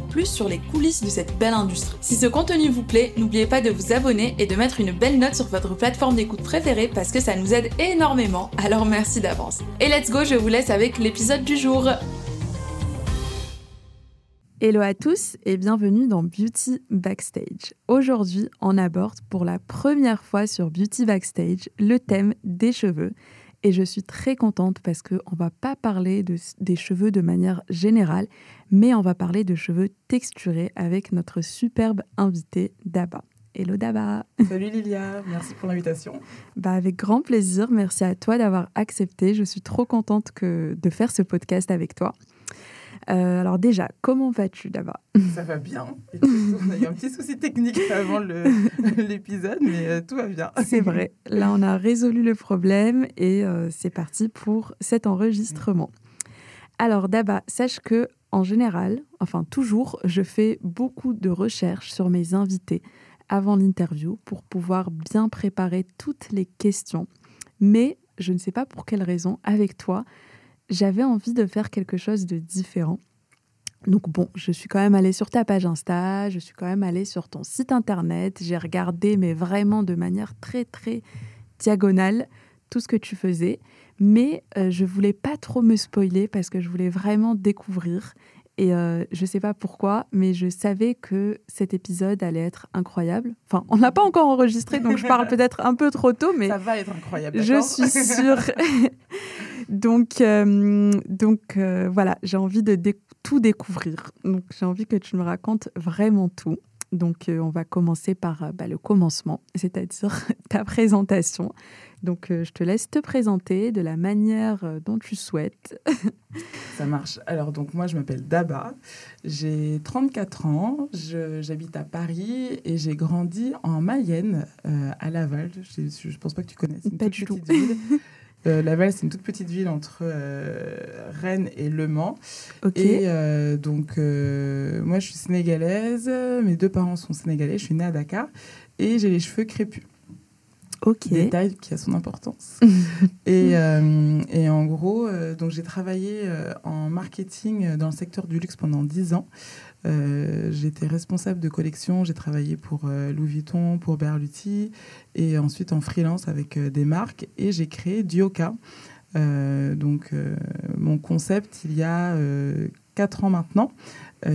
plus sur les coulisses de cette belle industrie. Si ce contenu vous plaît, n'oubliez pas de vous abonner et de mettre une belle note sur votre plateforme d'écoute préférée parce que ça nous aide énormément, alors merci d'avance. Et let's go, je vous laisse avec l'épisode du jour. Hello à tous et bienvenue dans Beauty Backstage. Aujourd'hui, on aborde pour la première fois sur Beauty Backstage le thème des cheveux et je suis très contente parce qu'on ne va pas parler de, des cheveux de manière générale, mais on va parler de cheveux texturés avec notre superbe invité Daba. Hello Daba Salut Lilia, merci pour l'invitation. Bah avec grand plaisir, merci à toi d'avoir accepté. Je suis trop contente que, de faire ce podcast avec toi. Euh, alors déjà, comment vas-tu d'abord Ça va bien. on a eu un petit souci technique avant l'épisode, mais euh, tout va bien. C'est vrai. Là, on a résolu le problème et euh, c'est parti pour cet enregistrement. Alors Daba, sache que en général, enfin toujours, je fais beaucoup de recherches sur mes invités avant l'interview pour pouvoir bien préparer toutes les questions. Mais je ne sais pas pour quelle raison, avec toi, j'avais envie de faire quelque chose de différent. Donc bon, je suis quand même allée sur ta page Insta, je suis quand même allée sur ton site internet, j'ai regardé, mais vraiment de manière très très diagonale, tout ce que tu faisais. Mais euh, je voulais pas trop me spoiler parce que je voulais vraiment découvrir. Et euh, je sais pas pourquoi, mais je savais que cet épisode allait être incroyable. Enfin, on l'a pas encore enregistré, donc je parle peut-être un peu trop tôt, mais ça va être incroyable. Je suis sûre. donc, euh, donc euh, voilà, j'ai envie de tout découvrir. Donc, j'ai envie que tu me racontes vraiment tout. Donc, euh, on va commencer par bah, le commencement, c'est-à-dire ta présentation. Donc, je te laisse te présenter de la manière dont tu souhaites. Ça marche. Alors, donc, moi, je m'appelle Daba. J'ai 34 ans. J'habite à Paris et j'ai grandi en Mayenne, à Laval. Je ne pense pas que tu connaisses. Pas du tout. Euh, Laval, c'est une toute petite ville entre euh, Rennes et Le Mans. Et euh, donc, moi, je suis sénégalaise. Mes deux parents sont sénégalais. Je suis née à Dakar. Et j'ai les cheveux crépus. Ok. Détail qui a son importance. et, et, en gros, donc j'ai travaillé en marketing dans le secteur du luxe pendant 10 ans. Euh, j'étais responsable de collection, j'ai travaillé pour euh, Louis Vuitton, pour Berluti, et ensuite en freelance avec euh, des marques, et j'ai créé Dioka. donc, mon concept, il y a quatre ans maintenant,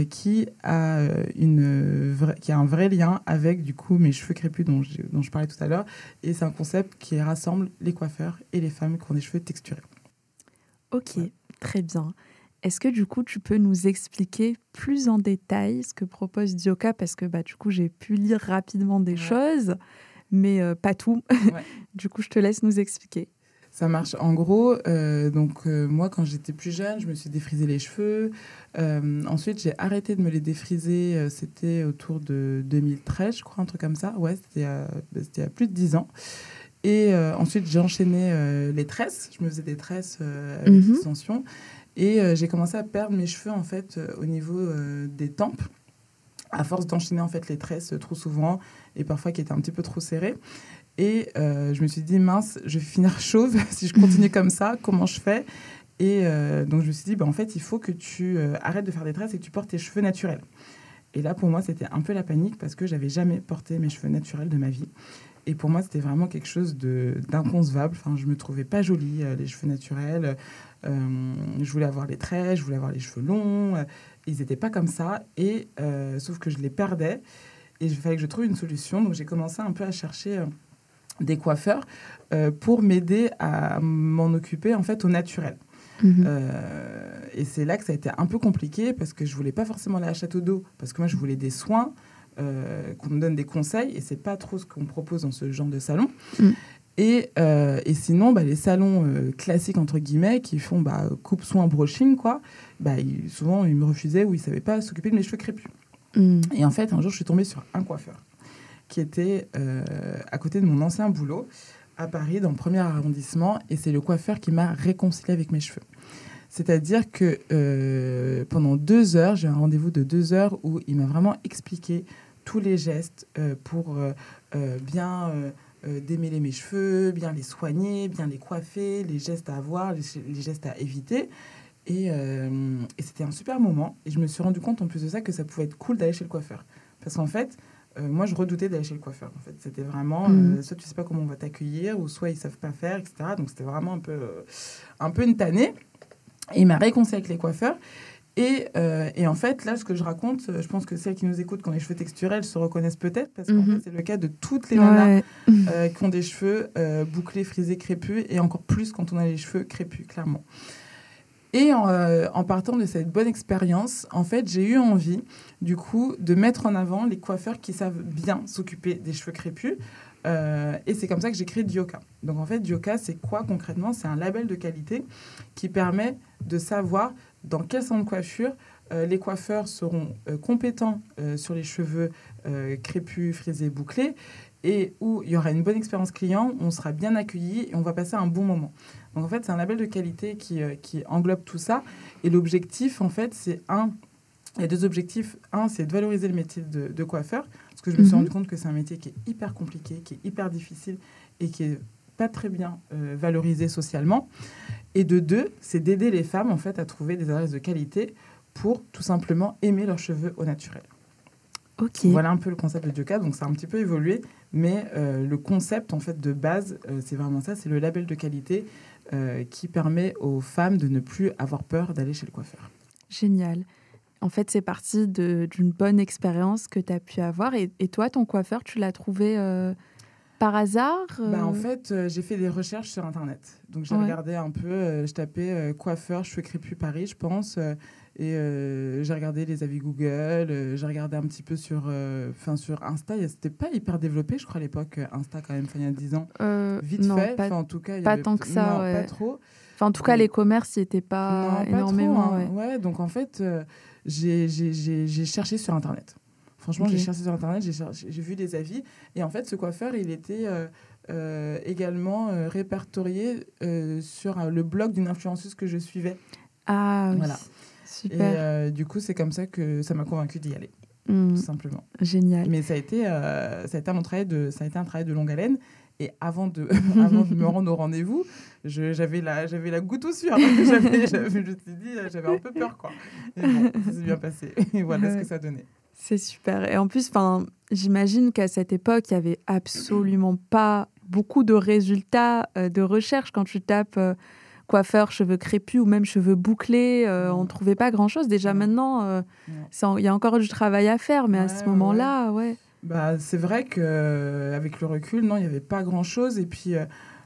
qui, a une qui a un vrai lien avec du coup mes cheveux crépus dont je, dont je parlais tout à l'heure. Et c'est un concept qui rassemble les coiffeurs et les femmes qui ont des cheveux texturés. Ok, très bien. Est-ce que du coup, tu peux nous expliquer plus en détail ce que propose Dioka? Parce que bah, du coup, j'ai pu lire rapidement des choses, mais euh, pas tout. du coup, je te laisse nous expliquer. Ça marche. En gros, euh, donc euh, moi, quand j'étais plus jeune, je me suis défrisé les cheveux. ensuite, j'ai arrêté de me les défriser. C'était autour de 2013, je crois, un truc comme ça. Ouais, c'était bah, il y a plus de 10 ans. Et ensuite, j'ai enchaîné les tresses. Je me faisais des tresses avec mm extension. Et euh, j'ai commencé à perdre mes cheveux en fait euh, au niveau euh, des tempes à force d'enchaîner en fait les tresses trop souvent et parfois qui étaient un petit peu trop serrées. Et je me suis dit mince, je vais finir chauve si je continue comme ça. Comment je fais? Et donc je me suis dit bah, en fait il faut que tu arrêtes de faire des tresses et que tu portes tes cheveux naturels. Et là pour moi c'était un peu la panique parce que j'avais jamais porté mes cheveux naturels de ma vie. Et pour moi, c'était vraiment quelque chose d'inconcevable. Enfin, je me trouvais pas jolie, les cheveux naturels. Euh, je voulais avoir les traits, je voulais avoir les cheveux longs. Euh, ils n'étaient pas comme ça. Et euh, sauf que je les perdais. Et il fallait que je trouve une solution. Donc j'ai commencé un peu à chercher des coiffeurs pour m'aider à m'en occuper en fait au naturel. Mhm. et c'est là que ça a été un peu compliqué parce que je voulais pas forcément aller à Château d'eau parce que moi je voulais des soins, qu'on me donne des conseils et c'est pas trop ce qu'on propose dans ce genre de salon. Mhm. Et, euh, et sinon, bah, les salons euh, classiques, entre guillemets, qui font bah, coupe, soin, brushing, quoi, bah, ils- souvent, ils me refusaient ou ils ne savaient pas s'occuper de mes cheveux crépus. Mm. Et en fait, un jour, je suis tombée sur un coiffeur qui était euh, à côté de mon ancien boulot à Paris, dans le premier arrondissement. Et c'est le coiffeur qui m'a réconciliée avec mes cheveux. C'est-à-dire que euh, pendant deux heures, j'ai un rendez-vous de deux heures où il m'a vraiment expliqué tous les gestes euh, pour euh, euh, bien euh, démêler mes cheveux, bien les soigner, bien les coiffer, les gestes à avoir, les, les gestes à éviter. Et, euh, et c'était un super moment. Et je me suis rendu compte en plus de ça que ça pouvait être cool d'aller chez le coiffeur. Parce qu'en fait, euh, moi, je redoutais d'aller chez le coiffeur. En fait, c'était vraiment euh, soit tu sais pas comment on va t'accueillir, ou soit ils savent pas faire, etc. Donc c'était vraiment un peu, euh, un peu une tannée. Et il m'a réconcilié avec les coiffeurs. Et, euh, et en fait, là, ce que je raconte, euh, je pense que celles qui nous écoutent, qui ont les cheveux texturels, se reconnaissent peut-être, parce qu'en Mhm. fait, c'est le cas de toutes les nanas Ouais. euh, qui ont des cheveux euh, bouclés, frisés, crépus, et encore plus quand on a les cheveux crépus, clairement. Et en, en partant de cette bonne expérience, en fait, j'ai eu envie, du coup, de mettre en avant les coiffeurs qui savent bien s'occuper des cheveux crépus. Euh, et c'est comme ça que j'ai créé Dioka. Donc en fait, Dioka, c'est quoi concrètement? C'est un label de qualité qui permet de savoir dans quel salon de coiffure euh, les coiffeurs seront euh, compétents euh, sur les cheveux crépus, frisés, bouclés, et où il y aura une bonne expérience client, on sera bien accueilli et on va passer un bon moment. Donc en fait, c'est un label de qualité qui, qui englobe tout ça. Et l'objectif, en fait, c'est un. Il y a deux objectifs. Un, c'est de valoriser le métier de, de coiffeur, parce que je me suis Mhm. rendu compte que c'est un métier qui est hyper compliqué, qui est hyper difficile et qui est pas très bien valorisé socialement. Et de deux, c'est d'aider les femmes en fait à trouver des adresses de qualité pour tout simplement aimer leurs cheveux au naturel. Ok. Voilà un peu le concept de Dioka. Donc ça a un petit peu évolué, mais euh, le concept en fait de base, euh, c'est vraiment ça, c'est le label de qualité euh, qui permet aux femmes de ne plus avoir peur d'aller chez le coiffeur. Génial. En fait, c'est parti d'une bonne expérience que tu as pu avoir. Et, et toi, ton coiffeur, tu l'as trouvé par hasard Bah, en euh, fait, euh, j'ai fait des recherches sur Internet. Donc, j'ai Ouais. regardé un peu, euh, je tapais euh, coiffeur, cheveux crépus Paris, je pense. euh, et euh, j'ai regardé les avis Google, euh, j'ai regardé un petit peu sur, euh, 'fin, sur Insta. C'était pas hyper développé, je crois, à l'époque, euh, Insta, quand même, il y a 10 ans. euh, Vite non, fait. pas- en tout cas, il y pas avait- tant que ça, Non, ouais. pas trop. Enfin, en tout cas, les commerces, il n'était pas Non, pas énormément. trop, hein. ouais. ouais. donc en fait, euh, j'ai cherché sur Internet. Franchement, j'ai cherché sur Internet, j'ai vu des avis. Et en fait, ce coiffeur, il était euh, euh, également euh, répertorié sur le blog d'une influenceuse que je suivais. Ah, oui. Voilà. Et Super. euh, du coup, c'est comme ça que ça m'a convaincu d'y aller, Hmm, tout simplement. génial. Mais ça a été, ça a été, un travail de, ça a été un travail de longue haleine. Et avant de, avant de me rendre au rendez-vous, j'avais la, j'avais la goutte au sueur. J'avais- je me suis dit, j'avais un peu peur, quoi. Et bon, ça s'est bien passé. Et voilà ce que ça donnait. C'est super. Et en plus, j'imagine qu'à cette époque, il y avait absolument pas beaucoup de résultats euh, de recherche quand tu tapes euh, coiffeur, cheveux crépus ou même cheveux bouclés. euh, on ne trouvait pas grand-chose. Déjà maintenant, il y a encore du travail à faire, mais à ce moment-là, ouais. Bah, c'est vrai qu'avec le recul, non, il n'y avait pas grand-chose. Et puis,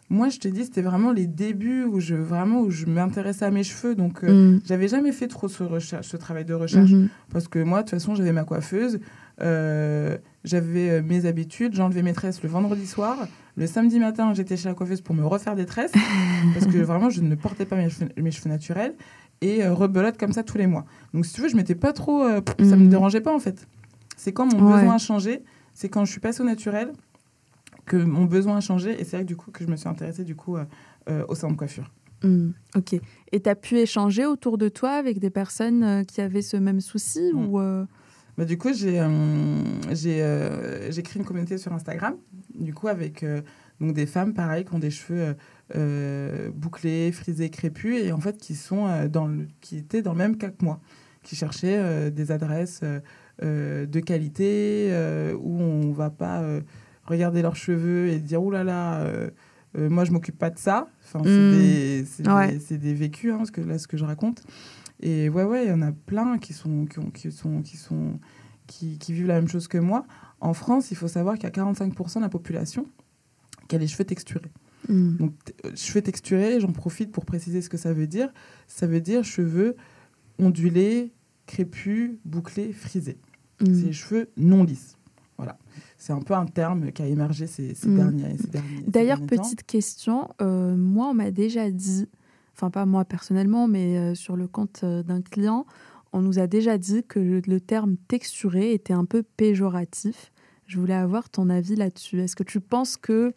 moi, je te dis, c'était vraiment les débuts où je, vraiment, où je m'intéressais à mes cheveux. Donc, euh, Mm. j'avais jamais fait trop ce, recherche, ce travail de recherche. Mhm. Parce que moi, de toute façon, j'avais ma coiffeuse, euh, j'avais euh, mes habitudes, j'enlevais mes tresses le vendredi soir. Le samedi matin, j'étais chez la coiffeuse pour me refaire des tresses, parce que vraiment, je ne portais pas mes cheveux, mes cheveux naturels, et euh, rebelote comme ça tous les mois. Donc, si tu veux, je m'étais pas trop... euh, pff, Ça me Mhm. dérangeait pas, en fait. C'est quand mon Ouais. besoin a changé, c'est quand je suis passée au naturel que mon besoin a changé, et c'est là que, du coup, que je me suis intéressée, du coup, euh, euh, au salon de coiffure. Mm. Ok. Et tu as pu échanger autour de toi avec des personnes euh, qui avaient ce même souci ou Bah, du coup, j'ai j'ai j'ai créé une communauté sur Instagram, du coup, avec donc des femmes, pareil, qui ont des cheveux euh, bouclés, frisés, crépus, et en fait, qui, sont, euh, dans le, qui étaient dans le même cas que moi, qui cherchaient euh, des adresses de qualité, où on va pas regarder leurs cheveux et dire, oulala, là là, euh, euh, moi, je m'occupe pas de ça. Enfin, c'est Mm. des, Ouais. des, vécus, hein, ce que, là, ce que je raconte. Et ouais, ouais, il y en a plein qui sont, qui, ont- qui sont, qui sont, qui, qui vivent la même chose que moi. En France, il faut savoir qu'il y a 45% de la population qui a les cheveux texturés. mm. Donc, euh, cheveux texturés, j'en profite pour préciser ce que ça veut dire. Ça veut dire cheveux ondulés, crépus, bouclés, frisés. Mm. C'est les cheveux non lisses. Voilà. C'est un peu un terme qui a émergé ces, ces Mm. derniers, ces derniers- ces D'ailleurs, temps. petite question, euh, moi, on m'a déjà dit, enfin pas moi personnellement, mais euh, sur le compte euh, d'un client, on nous a déjà dit que le, le terme texturé était un peu péjoratif. Je voulais avoir ton avis là-dessus. Est-ce que tu penses que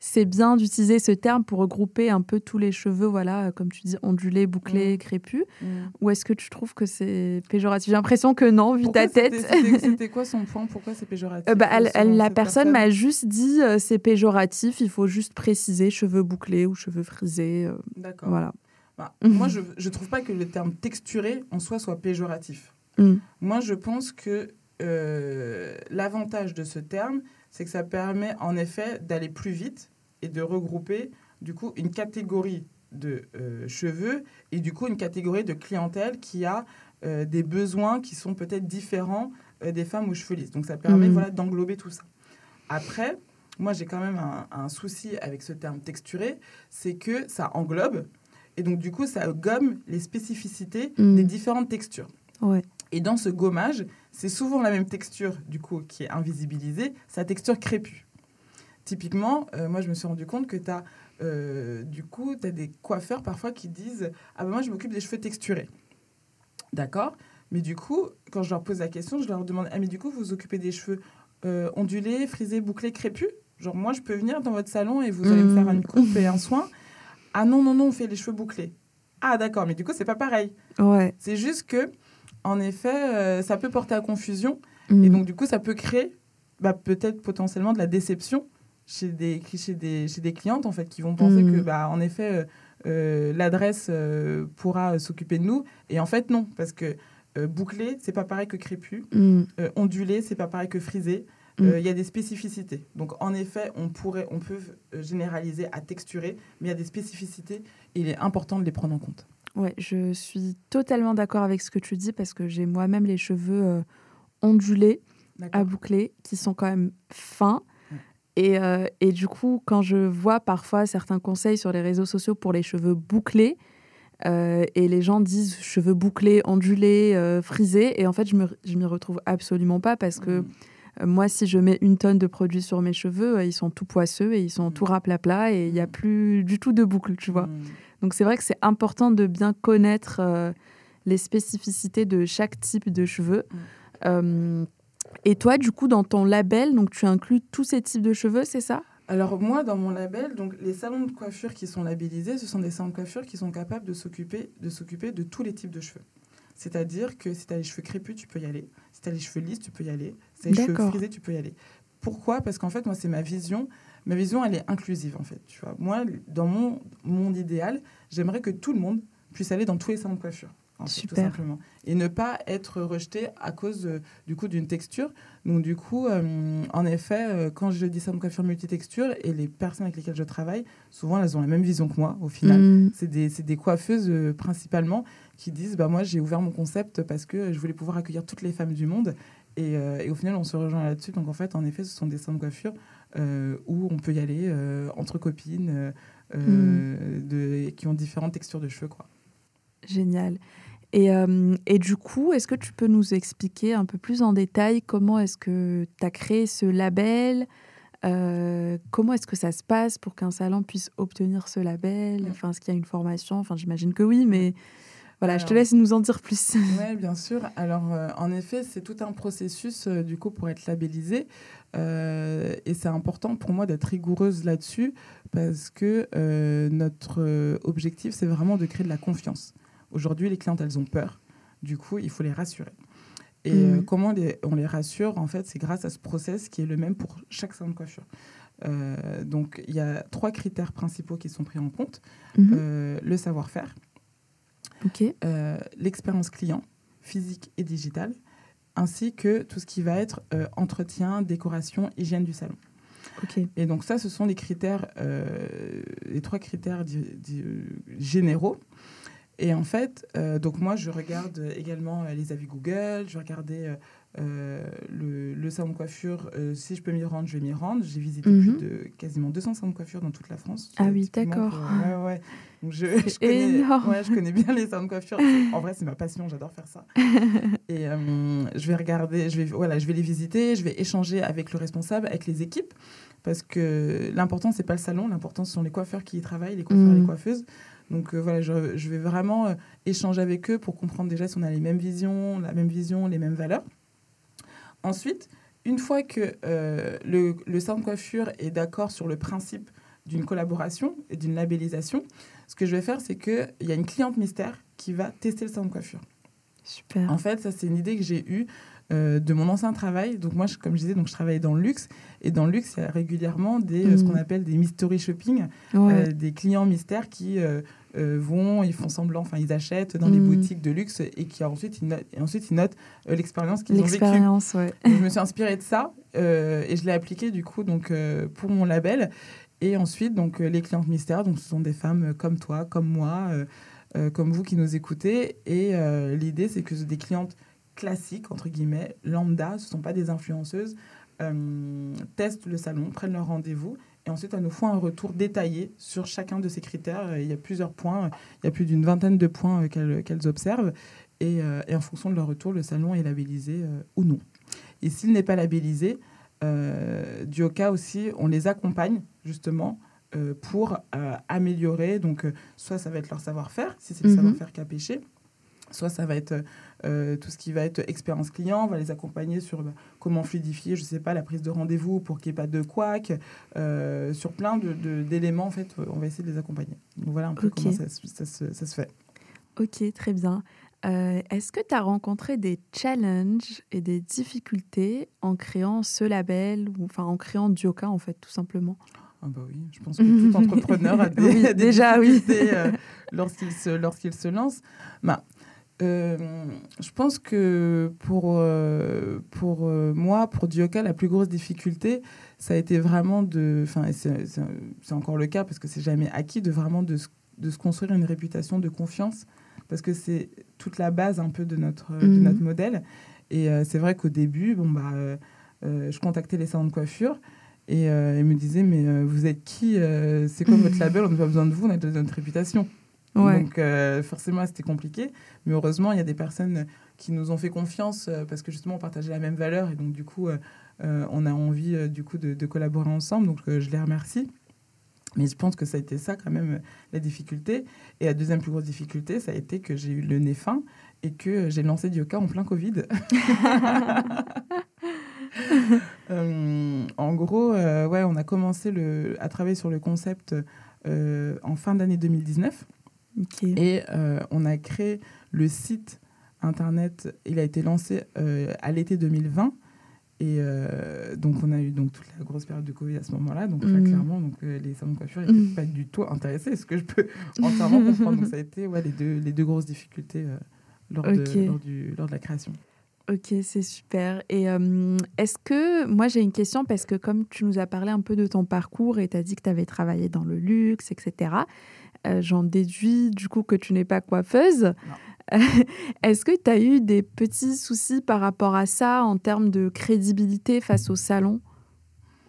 c'est bien d'utiliser ce terme pour regrouper un peu tous les cheveux, voilà, euh, comme tu dis, ondulés, bouclés, Mm. crépus Mm. Ou est-ce que tu trouves que c'est péjoratif? J'ai l'impression que non, vu Pourquoi ta tête. c'était- quoi son point? Pourquoi c'est péjoratif Euh, bah, elle- elle- selon la personne m'a juste dit euh, c'est péjoratif, il faut juste préciser cheveux bouclés ou cheveux frisés. euh, D'accord. voilà. Bah. Moi, je ne trouve pas que le terme texturé en soi soit péjoratif. Mm. Moi, je pense que euh, l'avantage de ce terme, c'est que ça permet en effet d'aller plus vite et de regrouper du coup une catégorie de euh, cheveux et du coup une catégorie de clientèle qui a euh, des besoins qui sont peut-être différents euh, des femmes aux cheveux lisses. Donc ça permet Mhm. voilà, d'englober tout ça. Après, moi j'ai quand même un, un souci avec ce terme texturé, c'est que ça englobe et donc du coup ça gomme les spécificités Mhm. des différentes textures. Ouais. Et dans ce gommage, c'est souvent la même texture du coup qui est invisibilisée, sa texture crépue. Typiquement, euh, moi je me suis rendu compte que tu as du coup, tu as des coiffeurs parfois qui disent "Ah ben moi je m'occupe des cheveux texturés." D'accord? Mais du coup, quand je leur pose la question, je leur demande "Ah mais du coup, vous vous occupez des cheveux euh, ondulés, frisés, bouclés, crépus? Genre moi je peux venir dans votre salon et vous allez me faire une coupe et un soin Ah non non non, on fait les cheveux bouclés." Ah d'accord, mais du coup, c'est pas pareil. Ouais. C'est juste que, en effet, euh, ça peut porter à confusion. Mm. Et donc, du coup, ça peut créer bah, peut-être potentiellement de la déception chez des, chez des, chez des clientes, en fait, qui vont penser Mm. que, bah, en effet, euh, euh, l'adresse euh, pourra s'occuper de nous. Et en fait, non, parce que bouclé, c'est pas pareil que crépus. Mm. Euh, ondulé, c'est pas pareil que frisé. Mm. Il y a des spécificités. Donc, en effet, on, pourrait, on peut généraliser à texturer, mais il y a des spécificités et il est important de les prendre en compte. Ouais, je suis totalement d'accord avec ce que tu dis parce que j'ai moi-même les cheveux euh, ondulés à boucler qui sont quand même fins. Ouais. Et, euh, et du coup, quand je vois parfois certains conseils sur les réseaux sociaux pour les cheveux bouclés, euh, et les gens disent cheveux bouclés, ondulés, frisés, et en fait, je me- je m'y retrouve absolument pas parce que Mm. euh, moi, si je mets une tonne de produits sur mes cheveux, ils sont tout poisseux et ils sont Mm. tout raplapla et il n'y a Mm. plus du tout de boucles, tu vois. Mm. Donc c'est vrai que c'est important de bien connaître euh, les spécificités de chaque type de cheveux. Mm. Euh, et toi, du coup, dans ton label, donc tu inclus tous ces types de cheveux, c'est ça? Alors moi, dans mon label, donc les salons de coiffure qui sont labellisés, ce sont des salons de coiffure qui sont capables de s'occuper de s'occuper de tous les types de cheveux. C'est-à-dire que si tu as les cheveux crépus, tu peux y aller. Si tu as les cheveux lisses, tu peux y aller. Si tu as les cheveux frisés, tu peux y aller. Pourquoi? Parce qu'en fait, moi, c'est ma vision. Ma vision, elle est inclusive, en fait. Tu vois. Moi, dans mon monde idéal, j'aimerais que tout le monde puisse aller dans tous les salons de coiffure. en fait, tout simplement. Et ne pas être rejeté à cause euh, du coup d'une texture. Donc du coup, euh, en effet, euh, quand je dis salon de coiffure multitexture et les personnes avec lesquelles je travaille, souvent elles ont la même vision que moi au final. Mm. C'est des, des coiffeuses principalement qui disent bah moi j'ai ouvert mon concept parce que je voulais pouvoir accueillir toutes les femmes du monde et, et au final on se rejoint là-dessus donc en fait en effet ce sont des salons de coiffure où on peut y aller euh, entre copines euh, euh, de, qui ont différentes textures de cheveux quoi. Génial. Et, euh, et du coup, est-ce que tu peux nous expliquer un peu plus en détail comment est-ce que tu as créé ce label Euh, Comment est-ce que ça se passe pour qu'un salon puisse obtenir ce label? Enfin, est-ce qu'il y a une formation? Enfin, j'imagine que oui, mais voilà, je te laisse nous en dire plus. Oui, bien sûr. Alors, euh, en effet, c'est tout un processus euh, du coup pour être labellisé. Euh, et c'est important pour moi d'être rigoureuse là-dessus parce que notre objectif, c'est vraiment de créer de la confiance. Aujourd'hui, les clientes, elles ont peur. Du coup, il faut les rassurer. Et euh, comment les- on les rassure En fait, c'est grâce à ce process qui est le même pour chaque salon de coiffure. Donc, il y a trois critères principaux qui sont pris en compte. Mhm. Euh, le savoir-faire, ok. euh, l'expérience client, physique et digitale, ainsi que tout ce qui va être euh, entretien, décoration, hygiène du salon. Ok. Et donc ça, ce sont les critères, euh, les trois critères généraux. Et en fait, euh, donc moi, je regarde également euh, les avis Google, je regardais euh, le, le, salon de coiffure, si je peux m'y rendre, je vais m'y rendre. J'ai visité Mhm. plus de quasiment 200 salons de coiffure dans toute la France. Ah oui, d'accord. Ouais, ouais. Donc je, je connais, ouais, je connais bien les salons de coiffure. En vrai, c'est ma passion, j'adore faire ça. Et euh, je vais regarder, je vais, voilà, je vais les visiter, je vais échanger avec le responsable, avec les équipes, parce que l'important, c'est pas le salon, l'important, ce sont les coiffeurs qui y travaillent, les coiffeurs et Mhm. les coiffeuses. Donc euh, voilà, je, je vais vraiment euh, échanger avec eux pour comprendre déjà si on a les mêmes visions, la même vision, les mêmes valeurs. Ensuite, une fois que euh, le, le salon de coiffure est d'accord sur le principe d'une collaboration et d'une labellisation, ce que je vais faire, c'est qu'il y a une cliente mystère qui va tester le salon de coiffure. Super. En fait, ça, c'est une idée que j'ai eue euh, de mon ancien travail. Donc, moi, je- comme je disais, donc, je travaillais dans le luxe. Et dans le luxe, il y a régulièrement des, euh, ce Mhm. qu'on appelle des mystery shopping, Ouais. euh, des clients mystères qui euh, vont, ils font semblant, enfin, ils achètent dans des Mhm. boutiques de luxe et qui ensuite, ils notent, et ensuite, ils notent euh, l'expérience qu'ils ont vécue. L'expérience, ouais. Je me suis inspirée de ça euh, et je l'ai appliqué du coup donc pour mon label. Et ensuite donc les clientes mystères, donc ce sont des femmes comme toi, comme moi, comme vous qui nous écoutez. Et l'idée c'est que des clientes classiques entre guillemets, lambda, ce sont pas des influenceuses, euh, testent le salon, prennent leur rendez-vous. Et ensuite, elles nous font un retour détaillé sur chacun de ces critères. Il y a plusieurs points, il y a plus d'une vingtaine de points euh, qu'elles observent. Et, euh, et en fonction de leur retour, le salon est labellisé euh, ou non. Et s'il n'est pas labellisé, du au cas aussi, on les accompagne justement pour améliorer. Donc, soit ça va être leur savoir-faire, si c'est le Mhm. savoir-faire qui a pêché, soit ça va être euh, tout ce qui va être expérience client. On va les accompagner sur bah, comment fluidifier, je sais pas, la prise de rendez-vous pour qu'il n'y ait pas de couac, euh, sur plein de- de- d'éléments. En fait, on va essayer de les accompagner. Donc, voilà un peu comment ça, se- ça se- ça se fait. Ok, très bien. Euh, Est-ce que tu as rencontré des challenges et des difficultés en créant ce label, ou enfin en créant Dioka en fait, tout simplement? Ah bah oui, je pense que tout entrepreneur a des, Oui, a des déjà, oui. difficultés euh, lorsqu'il se, lorsqu'il se lance. Bah, euh, je pense que pour, euh, pour euh, moi, pour Dioka, la plus grosse difficulté, ça a été vraiment de... Enfin, c'est, encore le cas parce que c'est jamais acquis, de vraiment de, se- de se construire une réputation de confiance parce que c'est toute la base un peu de notre, de Mhm. notre modèle. Et euh, c'est vrai qu'au début, bon, bah, euh, euh, je contactais les salons de coiffure et euh, ils me disaient Mais euh, vous êtes qui euh, C'est quoi votre label? On n'a pas besoin de vous, on a déjà notre réputation. Ouais. Donc euh, forcément, c'était compliqué. Mais heureusement, il y a des personnes qui nous ont fait confiance euh, parce que justement, on partageait la même valeur et donc du coup, euh, on a envie du coup de, de collaborer ensemble. Donc je les remercie. Mais je pense que ça a été ça quand même la difficulté. Et la deuxième plus grosse difficulté, ça a été que j'ai eu le nez fin et que j'ai lancé Dioka en plein Covid. Euh, en gros, euh, ouais, on a commencé le, à travailler sur le concept euh, en fin d'année 2019 Et euh, on a créé le site internet. Il a été lancé euh, à l'été 2020. Et euh, donc, on a eu donc, toute la grosse période de Covid à ce moment-là. Donc, là, Mhm. clairement, donc, les salons de coiffure n'étaient Mhm. pas du tout intéressés, ce que je peux entièrement comprendre. Donc, ça a été ouais, les, deux, les deux grosses difficultés lors, de- lors, du, lors de la création. Ok, c'est super. Et euh, est-ce que, moi j'ai une question parce que comme tu nous as parlé un peu de ton parcours et tu as dit que tu avais travaillé dans le luxe, etc., euh, j'en déduis du coup que tu n'es pas coiffeuse. est-ce que tu as eu des petits soucis par rapport à ça en termes de crédibilité face au salon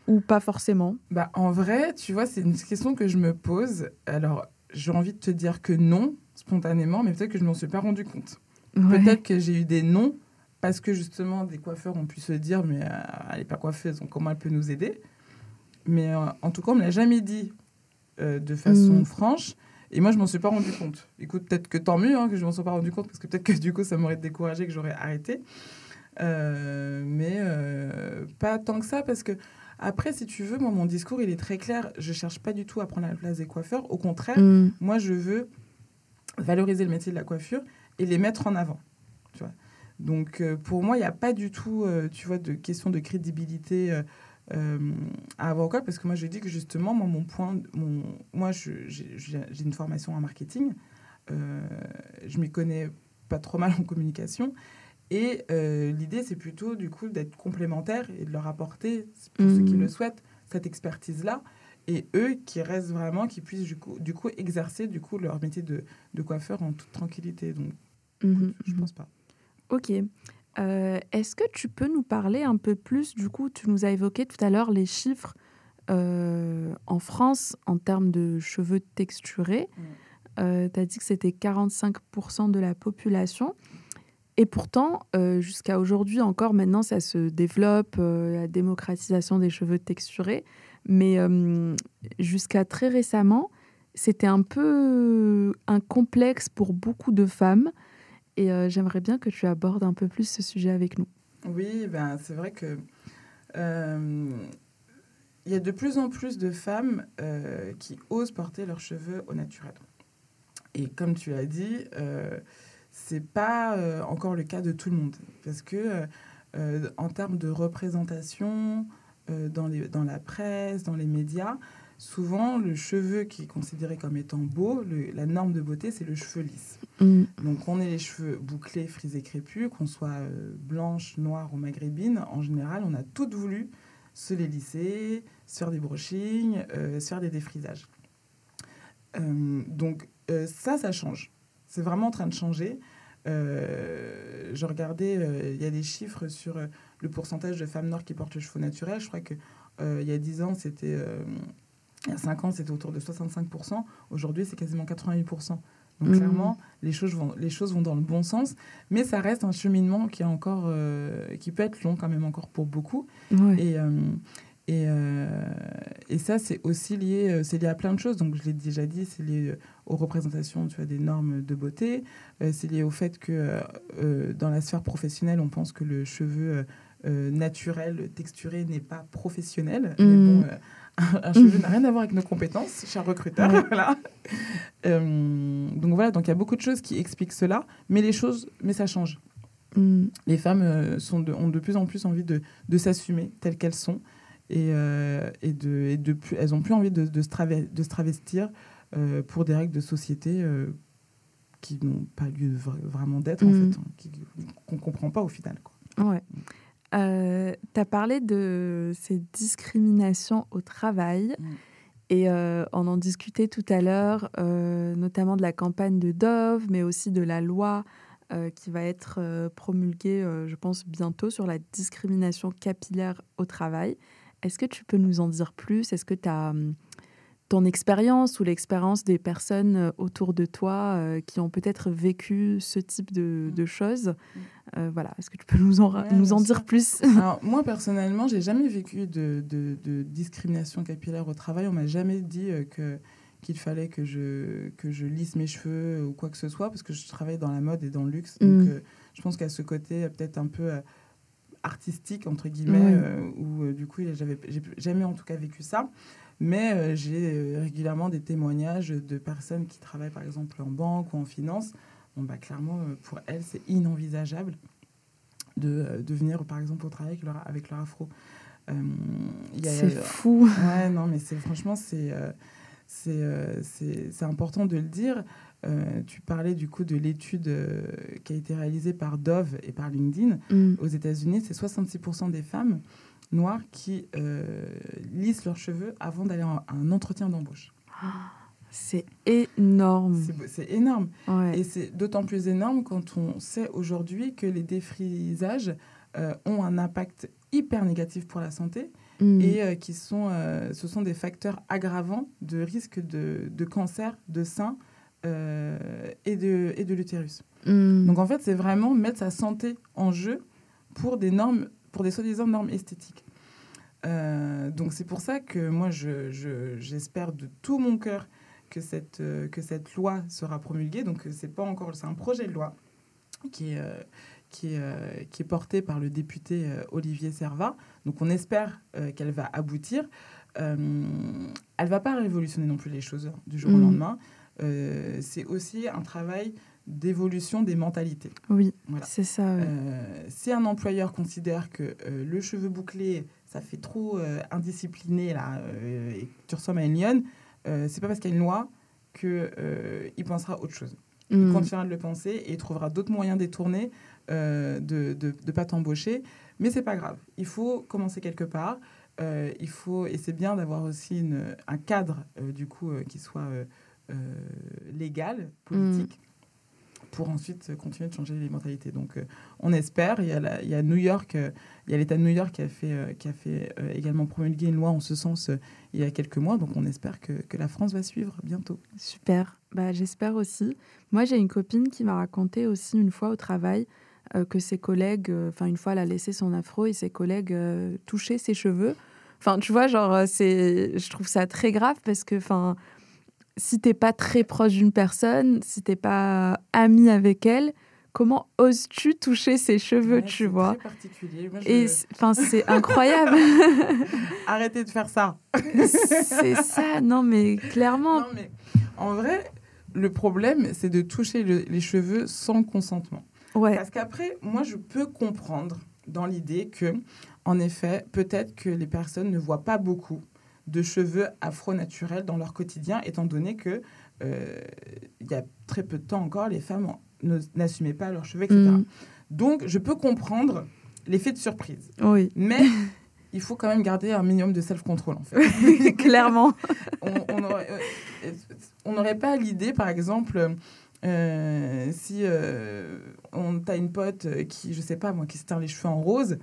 ou pas forcément? Bah, en vrai, tu vois, c'est une question que je me pose. Alors, j'ai envie de te dire que non, spontanément, mais peut-être que je ne m'en suis pas rendu compte. Ouais. Peut-être que j'ai eu des noms parce que justement, des coiffeurs ont pu se dire, mais euh, elle n'est pas coiffeuse, donc comment elle peut nous aider? Mais euh, en tout cas, on ne me l'a jamais dit euh, de façon Mm. franche. Et moi, je m'en suis pas rendu compte. Écoute, peut-être que tant mieux hein, que je m'en sois pas rendu compte, parce que peut-être que du coup, ça m'aurait découragé, que j'aurais arrêté. Euh, mais euh, pas tant que ça, parce que après, si tu veux, moi, mon discours, il est très clair. Je cherche pas du tout à prendre la place des coiffeurs. Au contraire, Mm. moi, je veux valoriser le métier de la coiffure et les mettre en avant. Tu vois. Donc, euh, pour moi, il n'y a pas du tout, tu vois, de question de crédibilité euh, à avoir quoi, parce que moi, je dis que justement, moi, mon point, mon, moi, j'ai une formation en marketing, euh, je m'y connais pas trop mal en communication. Et euh, l'idée, c'est plutôt du coup d'être complémentaire et de leur apporter, pour ceux qui Mhm. le souhaitent, cette expertise-là. Et eux qui restent vraiment, qui puissent du coup, du coup exercer du coup leur métier de, de coiffeur en toute tranquillité. Donc, Mhm, je mhm. pense pas. Ok. Est-ce que tu peux nous parler un peu plus Du coup, tu nous as évoqué tout à l'heure les chiffres en France en termes de cheveux texturés. Mm. tu as dit que c'était 45% de la population. Et pourtant, jusqu'à aujourd'hui encore, maintenant, ça se développe, la démocratisation des cheveux texturés. Mais jusqu'à très récemment, c'était un peu un complexe pour beaucoup de femmes. Et euh, j'aimerais bien que tu abordes un peu plus ce sujet avec nous. Oui, ben, c'est vrai que euh, il y a de plus en plus de femmes euh, qui osent porter leurs cheveux au naturel. Et comme tu as dit, euh, c'est pas encore le cas de tout le monde. Parce que en termes de représentation dans, les, dans la presse, dans les médias, souvent, le cheveu qui est considéré comme étant beau, la norme de beauté, c'est le cheveu lisse. Mm. Donc, on ait les cheveux bouclés, frisés, crépus, qu'on soit euh, blanche, noire ou maghrébine, en général, on a toutes voulu se les lisser, se faire des brushings, euh, se faire des défrisages. Euh, donc, ça, ça change. C'est vraiment en train de changer. je regardais, il y a des chiffres sur le pourcentage de femmes noires qui portent le cheveu naturel. Je crois qu'il il y a 10 ans, c'était il y a 5 ans, c'était autour de 65%. Aujourd'hui, c'est quasiment 88%. Donc, mmh. clairement, les choses, vont, les choses vont dans le bon sens. Mais ça reste un cheminement qui, est encore, euh, qui peut être long quand même encore pour beaucoup. Et, euh, et, euh, et, ça, c'est aussi lié, c'est lié à plein de choses. Donc, je l'ai déjà dit, c'est lié aux représentations tu vois, des normes de beauté. c'est lié au fait que dans la sphère professionnelle, on pense que le cheveu naturel, texturé, n'est pas professionnel. Mais mmh. bon un cheveu n'a rien à voir avec nos compétences, cher recruteur. voilà. Euh, donc voilà, donc il y a beaucoup de choses qui expliquent cela, mais les choses, mais ça change. Mm. Les femmes euh, sont de, ont de plus en plus envie de, de s'assumer telles qu'elles sont et, euh, et, de, et de, elles ont plus envie de, de, se, de se, travestir pour des règles de société qui n'ont pas lieu vraiment d'être, en mm. fait, hein, qu'on ne comprend pas au final. Quoi. Ouais. Euh, tu as parlé de ces discriminations au travail. Mm. Et euh, on en discutait tout à l'heure, euh, notamment de la campagne de Dove, mais aussi de la loi qui va être promulguée, je pense, bientôt sur la discrimination capillaire au travail. Est-ce que tu peux nous en dire plus? Est-ce que tu as ton expérience ou l'expérience des personnes euh, autour de toi euh, qui ont peut-être vécu ce type de, mm. choses. Mm. Euh, voilà, est-ce que tu peux nous en, nous en dire plus? Alors, Moi, personnellement, j'ai jamais vécu de, de, discrimination capillaire au travail. On m'a jamais dit que qu'il fallait que je, que je lisse mes cheveux ou quoi que ce soit, parce que je travaille dans la mode et dans le luxe. Donc, mm. je pense qu'à ce côté peut-être un peu artistique, entre guillemets, où du coup, j'avais jamais en tout cas vécu ça. Mais euh, j'ai euh, régulièrement des témoignages de personnes qui travaillent par exemple en banque ou en finance. Bon, bah, clairement, euh, pour elles, c'est inenvisageable de, de, venir par exemple au travail avec leur, avec leur afro. c'est fou. Ouais, non, mais c'est franchement, c'est c'est important de le dire. tu parlais du coup de l'étude qui a été réalisée par Dove et par LinkedIn. Mm. Aux États-Unis, c'est 66% des femmes noirs qui euh, lissent leurs cheveux avant d'aller à un entretien d'embauche. c'est énorme. C'est énorme. Et c'est d'autant plus énorme quand on sait aujourd'hui que les défrisages euh, ont un impact hyper négatif pour la santé mm. et euh, qui sont, ce sont des facteurs aggravants de risque de, de cancer de sein et de, et de l'utérus. Mm. Donc en fait, c'est vraiment mettre sa santé en jeu pour des normes pour des soi-disant normes esthétiques. Euh, donc c'est pour ça que moi, j'espère de tout mon cœur que cette, euh, que cette loi sera promulguée. Donc euh, c'est pas encore, c'est un projet de loi qui est, qui est, qui est porté par le député Olivier Servat. Donc on espère qu'elle va aboutir. elle va pas révolutionner non plus les choses du jour au mmh. lendemain. c'est aussi un travail d'évolution des mentalités. Oui, c'est ça. Euh, si un employeur considère que euh, le cheveu bouclé, ça fait trop euh, indiscipliné là, et que tu ressembles à une lionne, c'est pas parce qu'il y a une loi qu'il il pensera autre chose. Il mm. continuera de le penser et il trouvera d'autres moyens détournés de ne pas t'embaucher. Mais c'est pas grave. Il faut commencer quelque part. il faut, et c'est bien d'avoir aussi une, un cadre du coup qui soit légal, politique. Pour ensuite continuer de changer les mentalités. Donc, euh, on espère. Il y a, il y a New York, euh, il y a l'État de New York qui a fait, euh, qui a fait également promulguer une loi en ce sens il y a quelques mois. Donc, on espère que, que la France va suivre bientôt. Super. Bah, j'espère aussi. Moi, j'ai une copine qui m'a raconté aussi une fois au travail que ses collègues, enfin, une fois, elle a laissé son afro et ses collègues touchaient ses cheveux. Enfin, tu vois, genre, c'est, je trouve ça très grave parce que, enfin, si t'es pas très proche d'une personne, si t'es pas ami avec elle, comment oses-tu toucher ses cheveux, tu vois? très particulier. Et enfin, c'est incroyable. Arrêtez de faire ça. c'est ça, non mais clairement. Non, mais en vrai, le problème, c'est de toucher les cheveux sans consentement. Ouais. Parce qu'après, moi, je peux comprendre dans l'idée que, en effet, peut-être que les personnes ne voient pas beaucoup de cheveux afro-naturels dans leur quotidien, étant donné que euh, il y a très peu de temps encore, les femmes n'assumaient pas leurs cheveux, etc. Mm. Donc, je peux comprendre l'effet de surprise. Oui. Mais il faut quand même garder un minimum de self-control, en fait. Clairement. on n'aurait pas l'idée, par exemple, euh, si euh, on as une pote qui, je sais pas moi, qui se teint les cheveux en rose,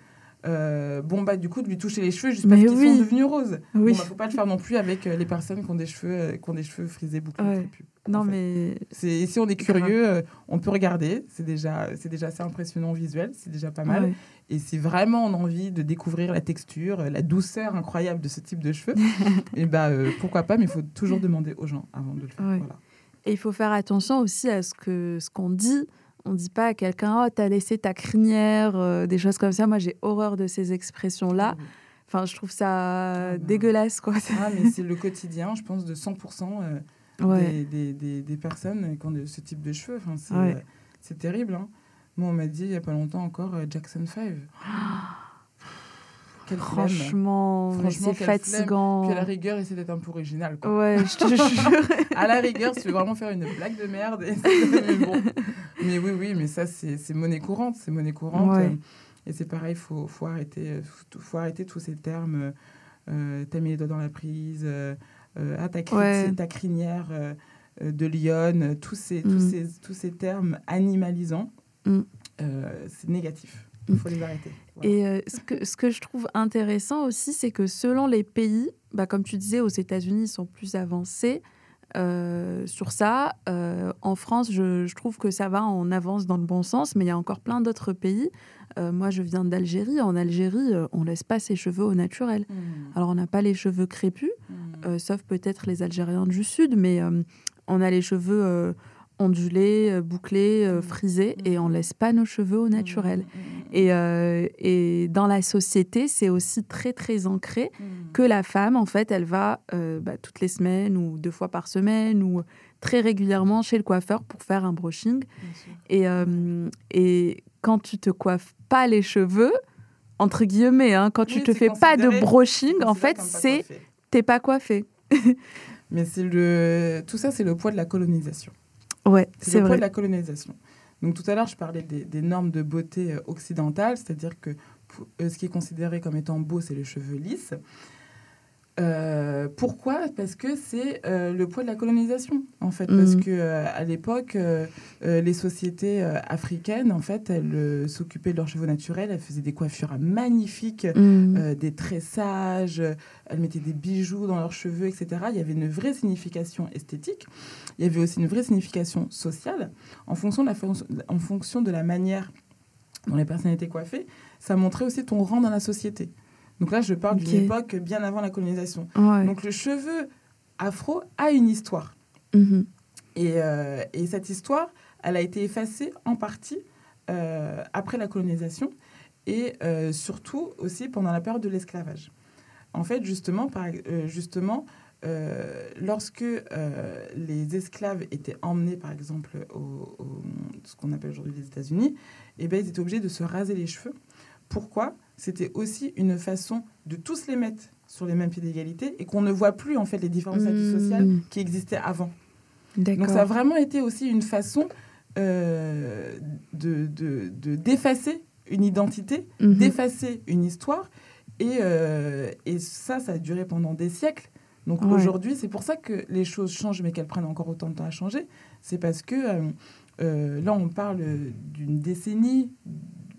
euh, bon, bah, du coup, de lui toucher les cheveux juste parce qu'ils sont devenus roses. Oui. Bon, bah, faut pas le faire non plus avec euh, les personnes qui ont des cheveux, euh, qui ont des cheveux frisés, bouclés. non, mais. Si on est curieux, on peut regarder. C'est déjà, c'est déjà assez impressionnant visuel. C'est déjà pas mal. Et si vraiment on a envie de découvrir la texture, la douceur incroyable de ce type de cheveux, et eh bah, pourquoi pas, mais il faut toujours demander aux gens avant de le faire. Voilà. Et il faut faire attention aussi à ce qu'on ce qu'on dit on dit pas à quelqu'un oh t'as laissé ta crinière euh, des choses comme ça. Moi j'ai horreur de ces expressions là enfin je trouve ça ah, dégueulasse quoi. Ah, mais c'est le quotidien je pense de 100% euh, des, des, des, personnes qui ont de, ce type de cheveux. Enfin, c'est euh, terrible hein. moi on m'a dit il y a pas longtemps encore Jackson 5 Franchement, c'est fatigant. Puis à la rigueur, essayer d'être un peu original. Quoi. Ouais, je te jure. à la rigueur, tu veux vraiment faire une blague de merde. mais, oui, oui, mais ça, c'est monnaie courante. C'est monnaie courante. Et c'est pareil, il faut, faut, arrêter, faut, arrêter tous ces termes. Euh, T'as mis les doigts dans la prise. Euh, ah, ta, ta crinière euh, de lionne. Tous ces, tous, mm. ces, tous ces termes animalisants, mm. euh, c'est négatif. Il faut les arrêter. Et euh, ce, que, ce que je trouve intéressant aussi, c'est que selon les pays, bah, comme tu disais, aux États-Unis, ils sont plus avancés euh, sur ça. Euh, en France, je, je, trouve que ça va, on avance dans le bon sens, mais il y a encore plein d'autres pays. moi, je viens d'Algérie. En Algérie, on laisse pas ses cheveux au naturel. Hmm. Alors, on n'a pas les cheveux crépus, hmm. sauf peut-être les Algériens du Sud, mais on a les cheveux ondulés, euh, bouclés, euh, mmh. frisés, et on mmh. laisse pas nos cheveux au naturel. Mmh. Et, euh, et, dans la société, c'est aussi très très ancré que la femme, en fait, elle va bah, toutes les semaines ou deux fois par semaine ou très régulièrement chez le coiffeur pour faire un brushing. Et, et quand tu te coiffes pas les cheveux, entre guillemets, hein, quand tu te fais pas de brushing, en fait, c'est t'es pas coiffé. Mais c'est le tout ça, c'est le poids de la colonisation. Ouais, c'est le poids de la colonisation. Donc tout à l'heure, je parlais des, normes de beauté euh, occidentales, c'est-à-dire que euh, ce qui est considéré comme étant beau, c'est les cheveux lisses. Euh, pourquoi? Parce que c'est le poids de la colonisation, en fait. Parce mhm. que à l'époque, les sociétés africaines, en fait, elles s'occupaient de leurs cheveux naturels, elles faisaient des coiffures magnifiques, mhm. des tressages, elles mettaient des bijoux dans leurs cheveux, etc. Il y avait une vraie signification esthétique il y avait aussi une vraie signification sociale. En fonction de la, en fonction de la manière dont les personnes étaient coiffées, ça montrait aussi ton rang dans la société. Donc là, je parle d'une époque bien avant la colonisation. Donc le cheveu afro a une histoire. Mhm. Et, euh, et, cette histoire, elle a été effacée en partie euh, après la colonisation et euh, surtout aussi pendant la période de l'esclavage. En fait, justement, par, justement lorsque les esclaves étaient emmenés, par exemple, au, ce qu'on appelle aujourd'hui les États-Unis, eh ben, ils étaient obligés de se raser les cheveux. Pourquoi? C'était aussi une façon de tous les mettre sur les mêmes pieds d'égalité et qu'on ne voit plus en fait les différences mmh. sociales qui existaient avant. Donc ça a vraiment été aussi une façon euh, de, de, d'effacer une identité, mmh. d'effacer une histoire. Et, et ça, ça a duré pendant des siècles. Donc aujourd'hui, c'est pour ça que les choses changent, mais qu'elles prennent encore autant de temps à changer. C'est parce que euh, là, on parle d'une décennie,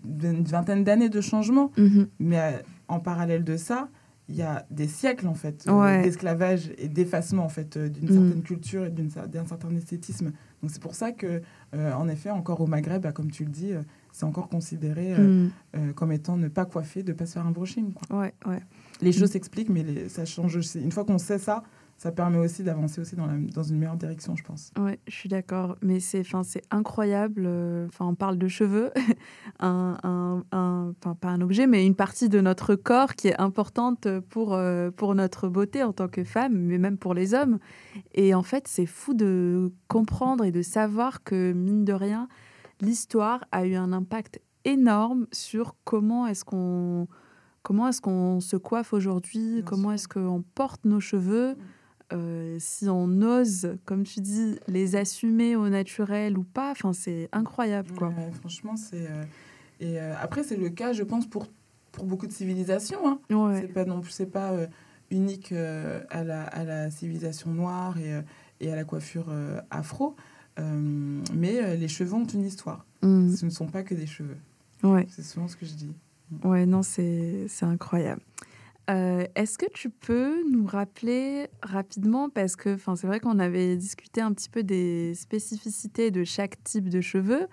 d'une vingtaine d'années de changement, Mhm. mais en parallèle de ça, il y a des siècles en fait euh, Ouais. d'esclavage et d'effacement en fait euh, d'une Mm. certaine culture et d'un certain esthétisme. Donc c'est pour ça que, euh, en effet, encore au Maghreb, bah, comme tu le dis, euh, c'est encore considéré euh, Mhm. euh, comme étant ne pas coiffer, de pas se faire un brushing. quoi. Ouais, ouais. Les choses s'expliquent, mais les- ça change aussi. Une fois qu'on sait ça, ça permet aussi d'avancer aussi dans, la- dans une meilleure direction, je pense. Ouais, je suis d'accord. Mais c'est, incroyable. euh, Enfin, on parle de cheveux, un, un, un- pas un objet, mais une partie de notre corps qui est importante pour euh, pour notre beauté en tant que femme, mais même pour les hommes. Et en fait, c'est fou de comprendre et de savoir que mine de rien, l'histoire a eu un impact énorme sur comment est-ce qu'on comment est-ce qu'on se coiffe aujourd'hui, comment est-ce qu'on porte nos cheveux. Euh, si on ose, comme tu dis, les assumer au naturel ou pas, enfin c'est incroyable quoi. Ouais, franchement, c'est. euh, et euh, après, c'est le cas, je pense, pour, pour beaucoup de civilisations. hein. Ouais. C'est pas non plus, c'est pas unique à, la, à la civilisation noire et, et à la coiffure afro. Mais les cheveux ont une histoire. Mm. Ce ne sont pas que des cheveux. Ouais. C'est souvent ce que je dis. Ouais, non, c'est c'est incroyable. Euh, Est-ce que tu peux nous rappeler rapidement, parce que c'est vrai qu'on avait discuté un petit peu des spécificités de chaque type de cheveux.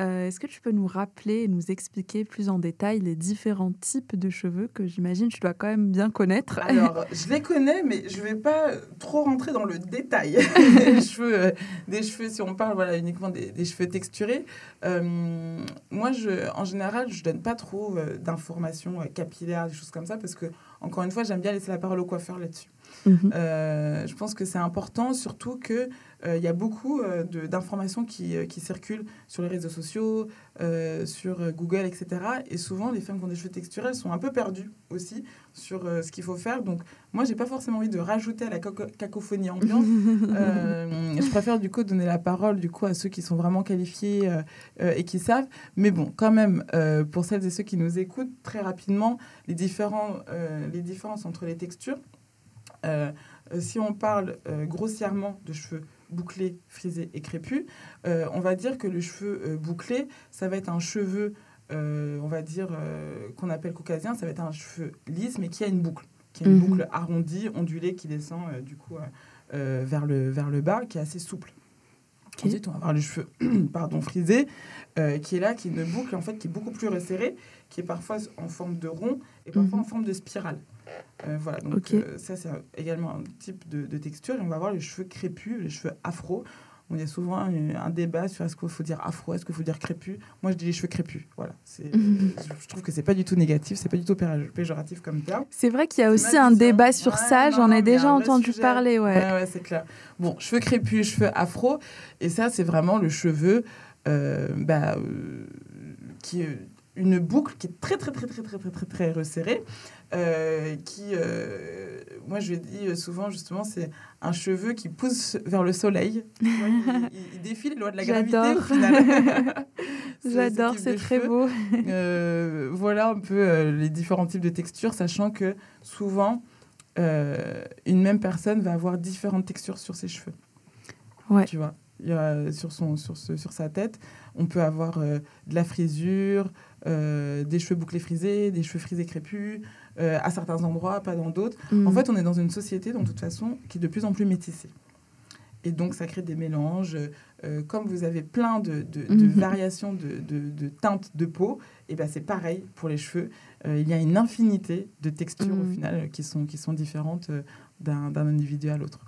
Euh, Est-ce que tu peux nous rappeler et nous expliquer plus en détail les différents types de cheveux que j'imagine tu dois quand même bien connaître? Alors, je les connais, mais je vais pas trop rentrer dans le détail des cheveux. euh, des cheveux, si on parle voilà, uniquement des, des cheveux texturés. Euh, moi, je, en général, je donne pas trop d'informations capillaires, des choses comme ça, parce que, encore une fois, j'aime bien laisser la parole au coiffeur là-dessus. Mhm. Je pense que c'est important, surtout que il y a beaucoup euh, d'informations qui, euh, qui circulent sur les réseaux sociaux, euh, sur euh, Google, etc. Et souvent, les femmes qui ont des cheveux texturés, elles sont un peu perdues aussi sur euh, ce qu'il faut faire. Donc, moi, j'ai pas forcément envie de rajouter à la caco- cacophonie ambiante. Euh, je préfère du coup donner la parole du coup à ceux qui sont vraiment qualifiés euh, euh, et qui savent. Mais bon, quand même, euh, pour celles et ceux qui nous écoutent, très rapidement, les, différents, euh, les différences entre les textures. Euh, euh, si on parle euh, grossièrement de cheveux bouclés, frisés et crépus, euh, on va dire que le cheveu euh, bouclé, ça va être un cheveu, euh, on va dire, qu'on appelle caucasien, ça va être un cheveu lisse mais qui a une boucle, qui a une Mhm. boucle arrondie, ondulée, qui descend du coup vers, le, vers le bas, qui est assez souple. Ensuite, on va avoir le cheveu pardon, frisé, qui est là, qui est une boucle en fait, qui est beaucoup plus resserrée, qui est parfois en forme de rond et parfois Mhm. en forme de spirale. Euh, voilà, donc euh, ça c'est également un type de, de texture. Et on va avoir les cheveux crépus, les cheveux afro. Il y a souvent un, un débat sur est-ce qu'il faut dire afro, est-ce qu'il faut dire crépus. Moi, je dis les cheveux crépus. Voilà, c'est, je trouve que c'est pas du tout négatif, c'est pas du tout péjoratif comme terme. C'est vrai qu'il y a aussi un débat sur Ouais, ça, j'en ai déjà entendu sujet. parler, ouais. Ouais, ouais, c'est clair. Bon, cheveux crépus, cheveux afro. Et ça, c'est vraiment le cheveu euh, bah, euh, qui est une boucle qui est très, très, très, très, très, très, très, très resserrée. euh, qui, euh, moi, je dis souvent, justement, c'est un cheveu qui pousse vers le soleil. Il, il- il défie les lois de la gravité au J'adore. final. C'est très cheveux. beau. Euh, voilà un peu euh, les différents types de textures, sachant que souvent, euh, une même personne va avoir différentes textures sur ses cheveux. Ouais. Tu vois, il y a, sur, son, sur, ce- sur sa tête, on peut avoir euh, de la frisure, euh, des cheveux bouclés frisés, des cheveux frisés crépus, euh, à certains endroits, pas dans d'autres. En Mm. fait, on est dans une société, de toute façon, qui est de plus en plus métissée. Et donc, ça crée des mélanges. Euh, comme vous avez plein de, de- de Mhm. variations de, de- teintes de peau, et ben c'est pareil pour les cheveux. Euh, il y a une infinité de textures au Mhm. final qui sont, qui sont différentes d'un d'un individu à l'autre.